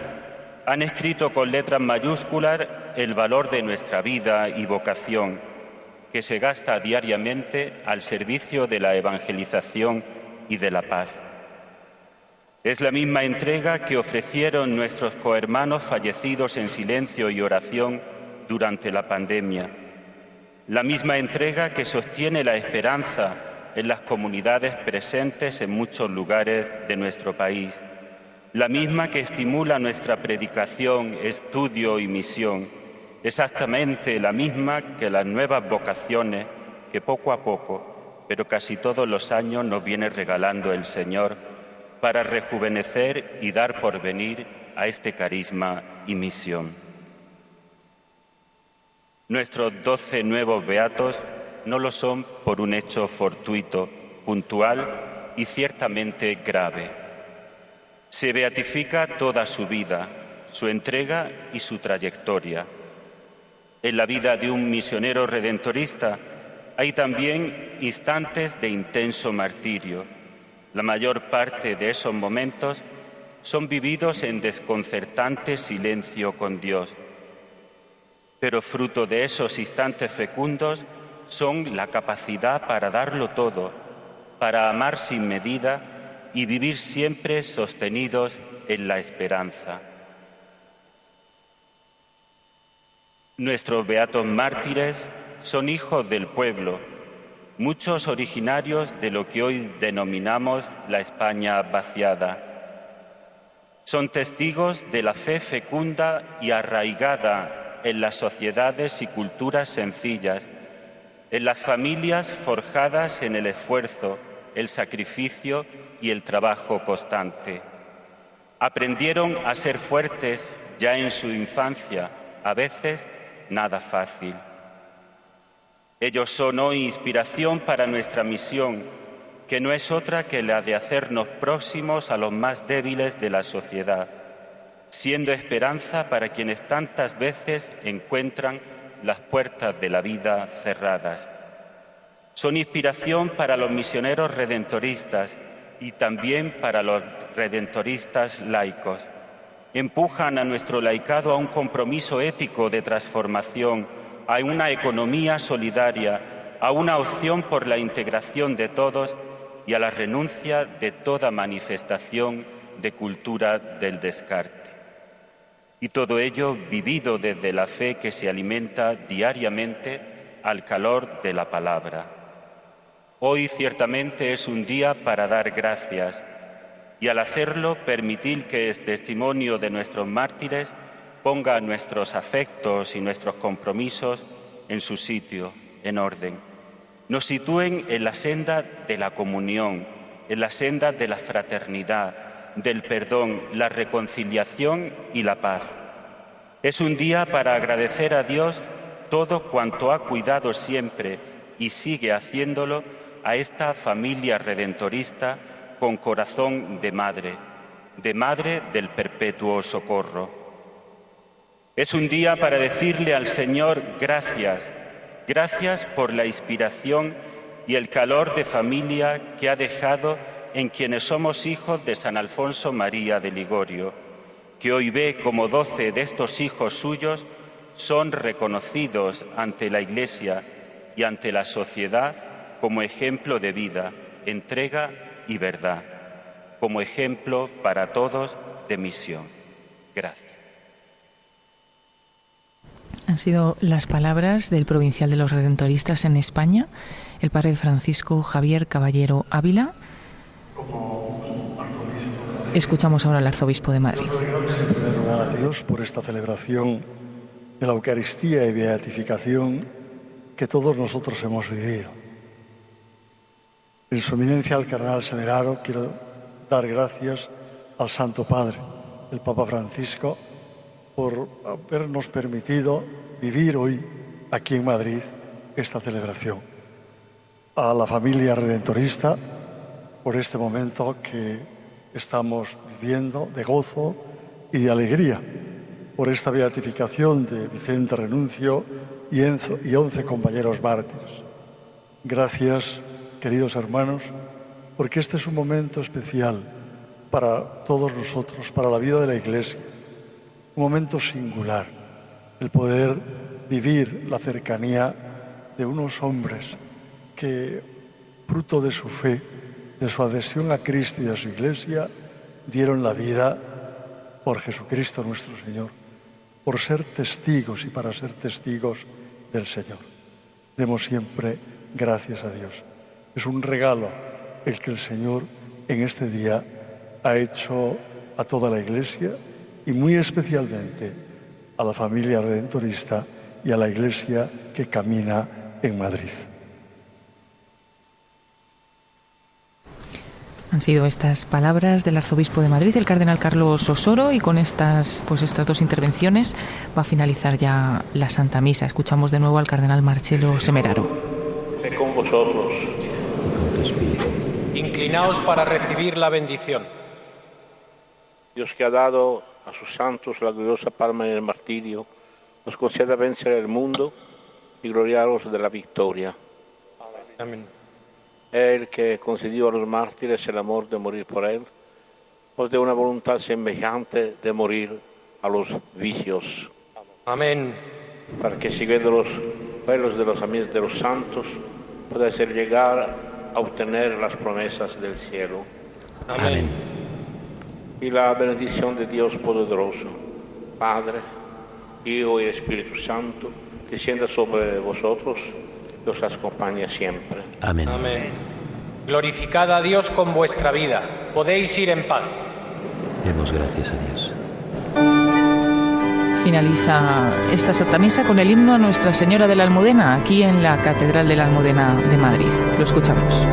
han escrito con letras mayúsculas el valor de nuestra vida y vocación, que se gasta diariamente al servicio de la evangelización y de la paz. Es la misma entrega que ofrecieron nuestros cohermanos fallecidos en silencio y oración durante la pandemia. La misma entrega que sostiene la esperanza en las comunidades presentes en muchos lugares de nuestro país la misma que estimula nuestra predicación, estudio y misión, exactamente la misma que las nuevas vocaciones que poco a poco, pero casi todos los años nos viene regalando el Señor para rejuvenecer y dar por venir a este carisma y misión. Nuestros doce nuevos beatos no lo son por un hecho fortuito, puntual y ciertamente grave se beatifica toda su vida, su entrega y su trayectoria. En la vida de un misionero redentorista hay también instantes de intenso martirio. La mayor parte de esos momentos son vividos en desconcertante silencio con Dios. Pero fruto de esos instantes fecundos son la capacidad para darlo todo, para amar sin medida y vivir siempre sostenidos en la esperanza. Nuestros beatos mártires son hijos del pueblo, muchos originarios de lo que hoy denominamos la España vaciada. Son testigos de la fe fecunda y arraigada en las sociedades y culturas sencillas, en las familias forjadas en el esfuerzo, el sacrificio y el trabajo constante. Aprendieron a ser fuertes ya en su infancia, a veces nada fácil. Ellos son hoy inspiración para nuestra misión, que no es otra que la de hacernos próximos a los más débiles de la sociedad, siendo esperanza para quienes tantas veces encuentran las puertas de la vida cerradas. Son inspiración para los misioneros redentoristas y también para los redentoristas laicos. Empujan a nuestro laicado a un compromiso ético de transformación, a una economía solidaria, a una opción por la integración de todos y a la renuncia de toda manifestación de cultura del descarte. Y todo ello vivido desde la fe que se alimenta diariamente al calor de la palabra. Hoy ciertamente es un día para dar gracias y al hacerlo permitir que el testimonio de nuestros mártires ponga nuestros afectos y nuestros compromisos en su sitio, en orden. Nos sitúen en la senda de la comunión, en la senda de la fraternidad, del perdón, la reconciliación y la paz. Es un día para agradecer a Dios todo cuanto ha cuidado siempre y sigue haciéndolo a esta familia redentorista con corazón de madre, de madre del perpetuo socorro. Es un día para decirle al Señor gracias, gracias por la inspiración y el calor de familia que ha dejado en quienes somos hijos de San Alfonso María de Ligorio, que hoy ve como doce de estos hijos suyos son reconocidos ante la Iglesia y ante la sociedad como ejemplo de vida, entrega y verdad, como ejemplo para todos de misión. Gracias. Han sido las palabras del provincial de los redentoristas en España, el padre Francisco Javier Caballero Ávila. Escuchamos ahora al arzobispo de Madrid. a Dios por esta celebración de la Eucaristía y beatificación que todos nosotros hemos vivido. En su eminencia al cardenal Semeraro quiero dar gracias al Santo Padre, el Papa Francisco, por habernos permitido vivir hoy aquí en Madrid esta celebración. A la familia redentorista por este momento que estamos viviendo de gozo y de alegría, por esta beatificación de Vicente Renuncio y, Enzo, y once compañeros mártires. Gracias, queridos hermanos, porque este es un momento especial para todos nosotros, para la vida de la Iglesia un momento singular, el poder vivir la cercanía de unos hombres que, fruto de su fe, de su adhesión a Cristo y a su iglesia, dieron la vida por Jesucristo nuestro Señor, por ser testigos y para ser testigos del Señor. Demos siempre gracias a Dios. Es un regalo el que el Señor en este día ha hecho a toda la iglesia y muy especialmente a la familia redentorista y a la iglesia que camina en Madrid. Han sido estas palabras del arzobispo de Madrid, el cardenal Carlos Osoro, y con estas, pues estas dos intervenciones va a finalizar ya la Santa Misa. Escuchamos de nuevo al cardenal Marcelo Semeraro. con vosotros. Inclinaos para recibir la bendición. Dios que ha dado a sus santos la gloriosa palma en el martirio, nos conceda vencer el mundo y gloriaros de la victoria. Amén. Él que concedió a los mártires el amor de morir por Él, os dé una voluntad semejante de morir a los vicios. Amén. Para que siguiendo los vuelos de los amigos de los santos, podáis llegar a obtener las promesas del cielo. Amén y la bendición de Dios Poderoso, Padre, Hijo y Espíritu Santo, descienda sobre vosotros y os acompañe siempre. Amén. Amén. Glorificad a Dios con vuestra vida. Podéis ir en paz. Demos gracias a Dios. Finaliza esta Santa Misa con el himno a Nuestra Señora de la Almudena, aquí en la Catedral de la Almudena de Madrid. Lo escuchamos.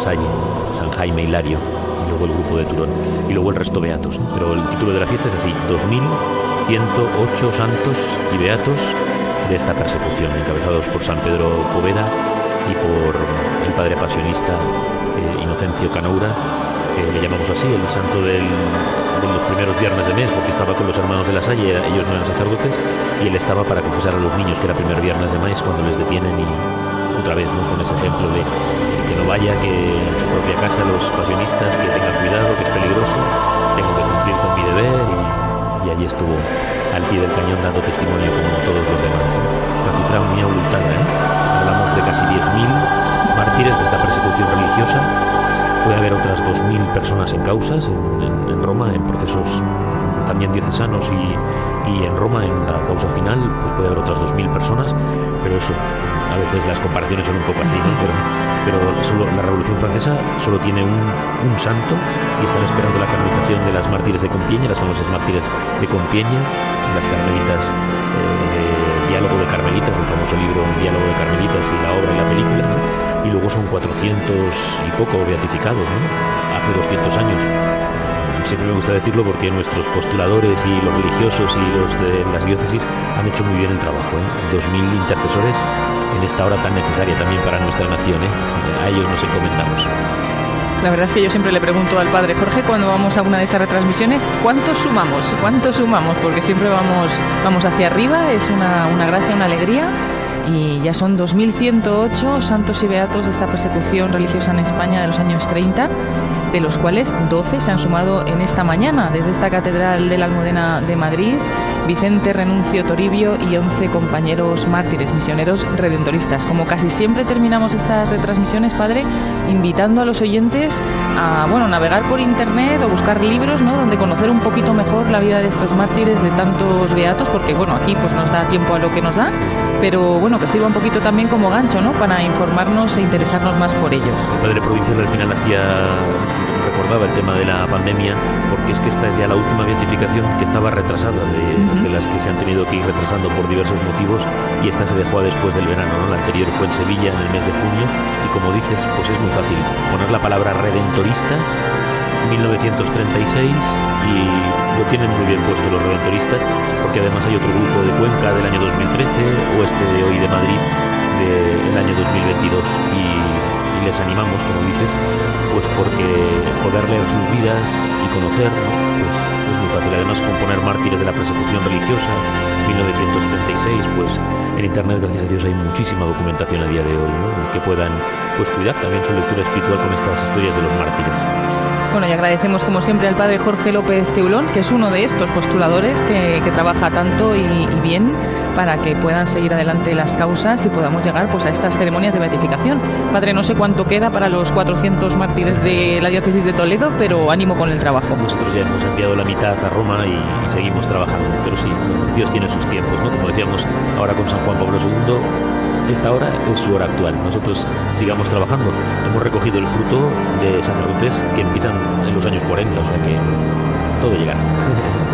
Era hermano de la Salle, San Jaime Hilario, y luego el grupo de Turón, y luego el resto beatos. Pero el título de la fiesta es así, 2108 santos y beatos de esta persecución, encabezados por San Pedro Poveda y por el padre pasionista eh, Inocencio Canoura, que le llamamos así, el santo de los primeros viernes de mes, porque estaba con los hermanos de la Salle, ellos no eran sacerdotes, y él estaba para confesar a los niños, que era primer viernes de mes, cuando les detienen y otra vez con ese ejemplo de que no vaya, que en su propia casa los pasionistas, que tengan cuidado, que es peligroso, tengo que cumplir con mi deber y, allí estuvo al pie del cañón dando testimonio como todos los demás. Es una cifra muy abultada, ¿eh? hablamos de casi 10.000 mártires de esta persecución religiosa. Puede haber otras 2.000 personas en causas en Roma, en procesos también diocesanos y, y, en Roma, en la causa final, pues puede haber otras 2.000 personas, pero eso, a veces las comparaciones son un poco así, ¿no? pero, pero solo, la Revolución Francesa solo tiene un, un, santo y están esperando la canonización de las mártires de Compiègne, las famosas mártires de Compiègne, las carmelitas eh, de Diálogo de Carmelitas, el famoso libro Diálogo de Carmelitas y la obra y la película, ¿no? y luego son 400 y poco beatificados, ¿no? hace 200 años siempre me gusta decirlo porque nuestros postuladores y los religiosos y los de las diócesis han hecho muy bien el trabajo. ¿eh? 2.000 intercesores en esta hora tan necesaria también para nuestra nación. ¿eh? A ellos nos encomendamos. La verdad es que yo siempre le pregunto al padre Jorge cuando vamos a una de estas retransmisiones, ¿cuántos sumamos? ¿Cuántos sumamos? Porque siempre vamos, vamos hacia arriba, es una, una gracia, una alegría y ya son 2.108 santos y beatos de esta persecución religiosa en España de los años 30, de los cuales 12 se han sumado en esta mañana desde esta Catedral de la Almudena de Madrid, Vicente Renuncio Toribio y 11 compañeros mártires, misioneros redentoristas. Como casi siempre terminamos estas retransmisiones, padre, invitando a los oyentes a bueno, navegar por internet o buscar libros ¿no? donde conocer un poquito mejor la vida de estos mártires de tantos beatos, porque bueno, aquí pues nos da tiempo a lo que nos da, pero bueno, que sirva un poquito también como gancho, ¿no? Para informarnos e interesarnos más por ellos. El padre provincial al final hacía recordaba el tema de la pandemia, porque es que esta es ya la última beatificación que estaba retrasada, de, uh -huh. de las que se han tenido que ir retrasando por diversos motivos, y esta se dejó a después del verano, ¿no? La anterior fue en Sevilla en el mes de junio, y como dices, pues es muy fácil poner la palabra redentoristas 1936 y lo tienen muy bien puesto los redentoristas porque además hay otro grupo de Cuenca del año 2013 o este de hoy de Madrid del año 2022 y, y, les animamos, como dices, pues porque poder leer sus vidas y conocer ¿no? pues es muy fácil. Además componer mártires de la persecución religiosa 1936, pues en internet gracias a Dios hay muchísima documentación a día de hoy ¿no? que puedan pues cuidar también su lectura espiritual con estas historias de los mártires. Bueno, y agradecemos como siempre al padre Jorge López Teulón, que es uno de estos postuladores que, que trabaja tanto y, y, bien para que puedan seguir adelante las causas y podamos llegar pues, a estas ceremonias de beatificación. Padre, no sé cuánto queda para los 400 mártires de la diócesis de Toledo, pero ánimo con el trabajo. Nosotros ya hemos enviado la mitad a Roma y, y seguimos trabajando, pero sí, Dios tiene sus tiempos, ¿no? Como decíamos ahora con San Juan Pablo II, esta hora es su hora actual. Nosotros sigamos trabajando. Hemos recogido el fruto de sacerdotes que empiezan en los años 40, o sea que todo llegará.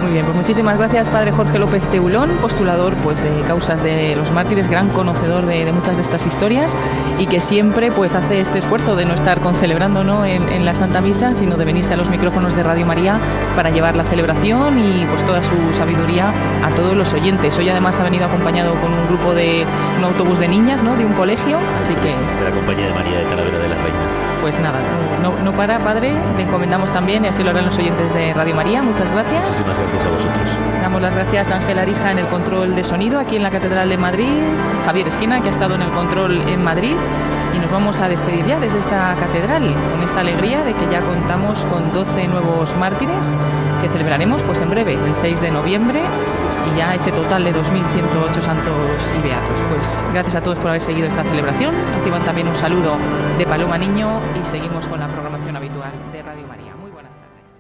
Muy bien, pues muchísimas gracias, Padre Jorge López Teulón, postulador pues, de causas de los mártires, gran conocedor de, muchas de estas historias y que siempre pues, hace este esfuerzo de no estar concelebrando ¿no? En, en, la Santa Misa, sino de venirse a los micrófonos de Radio María para llevar la celebración y pues, toda su sabiduría a todos los oyentes. Hoy además ha venido acompañado con un grupo de un autobús de niñas, ¿no? de un colegio, así que... De la compañía de María de Talavera de la Reina. Pues nada, no, no para, Padre, le encomendamos también y así lo harán los oyentes de Radio María. Muchas gracias. Muchísimas gracias a vosotros. Damos las gracias a Ángel Arija en el control de sonido aquí en la Catedral de Madrid, Javier Esquina que ha estado en el control en Madrid y nos vamos a despedir ya desde esta catedral con esta alegría de que ya contamos con 12 nuevos mártires que celebraremos pues en breve, el 6 de noviembre y ya ese total de 2.108 santos y beatos. Pues gracias a todos por haber seguido esta celebración. Reciban también un saludo de Paloma Niño y seguimos con la programación habitual de Radio María.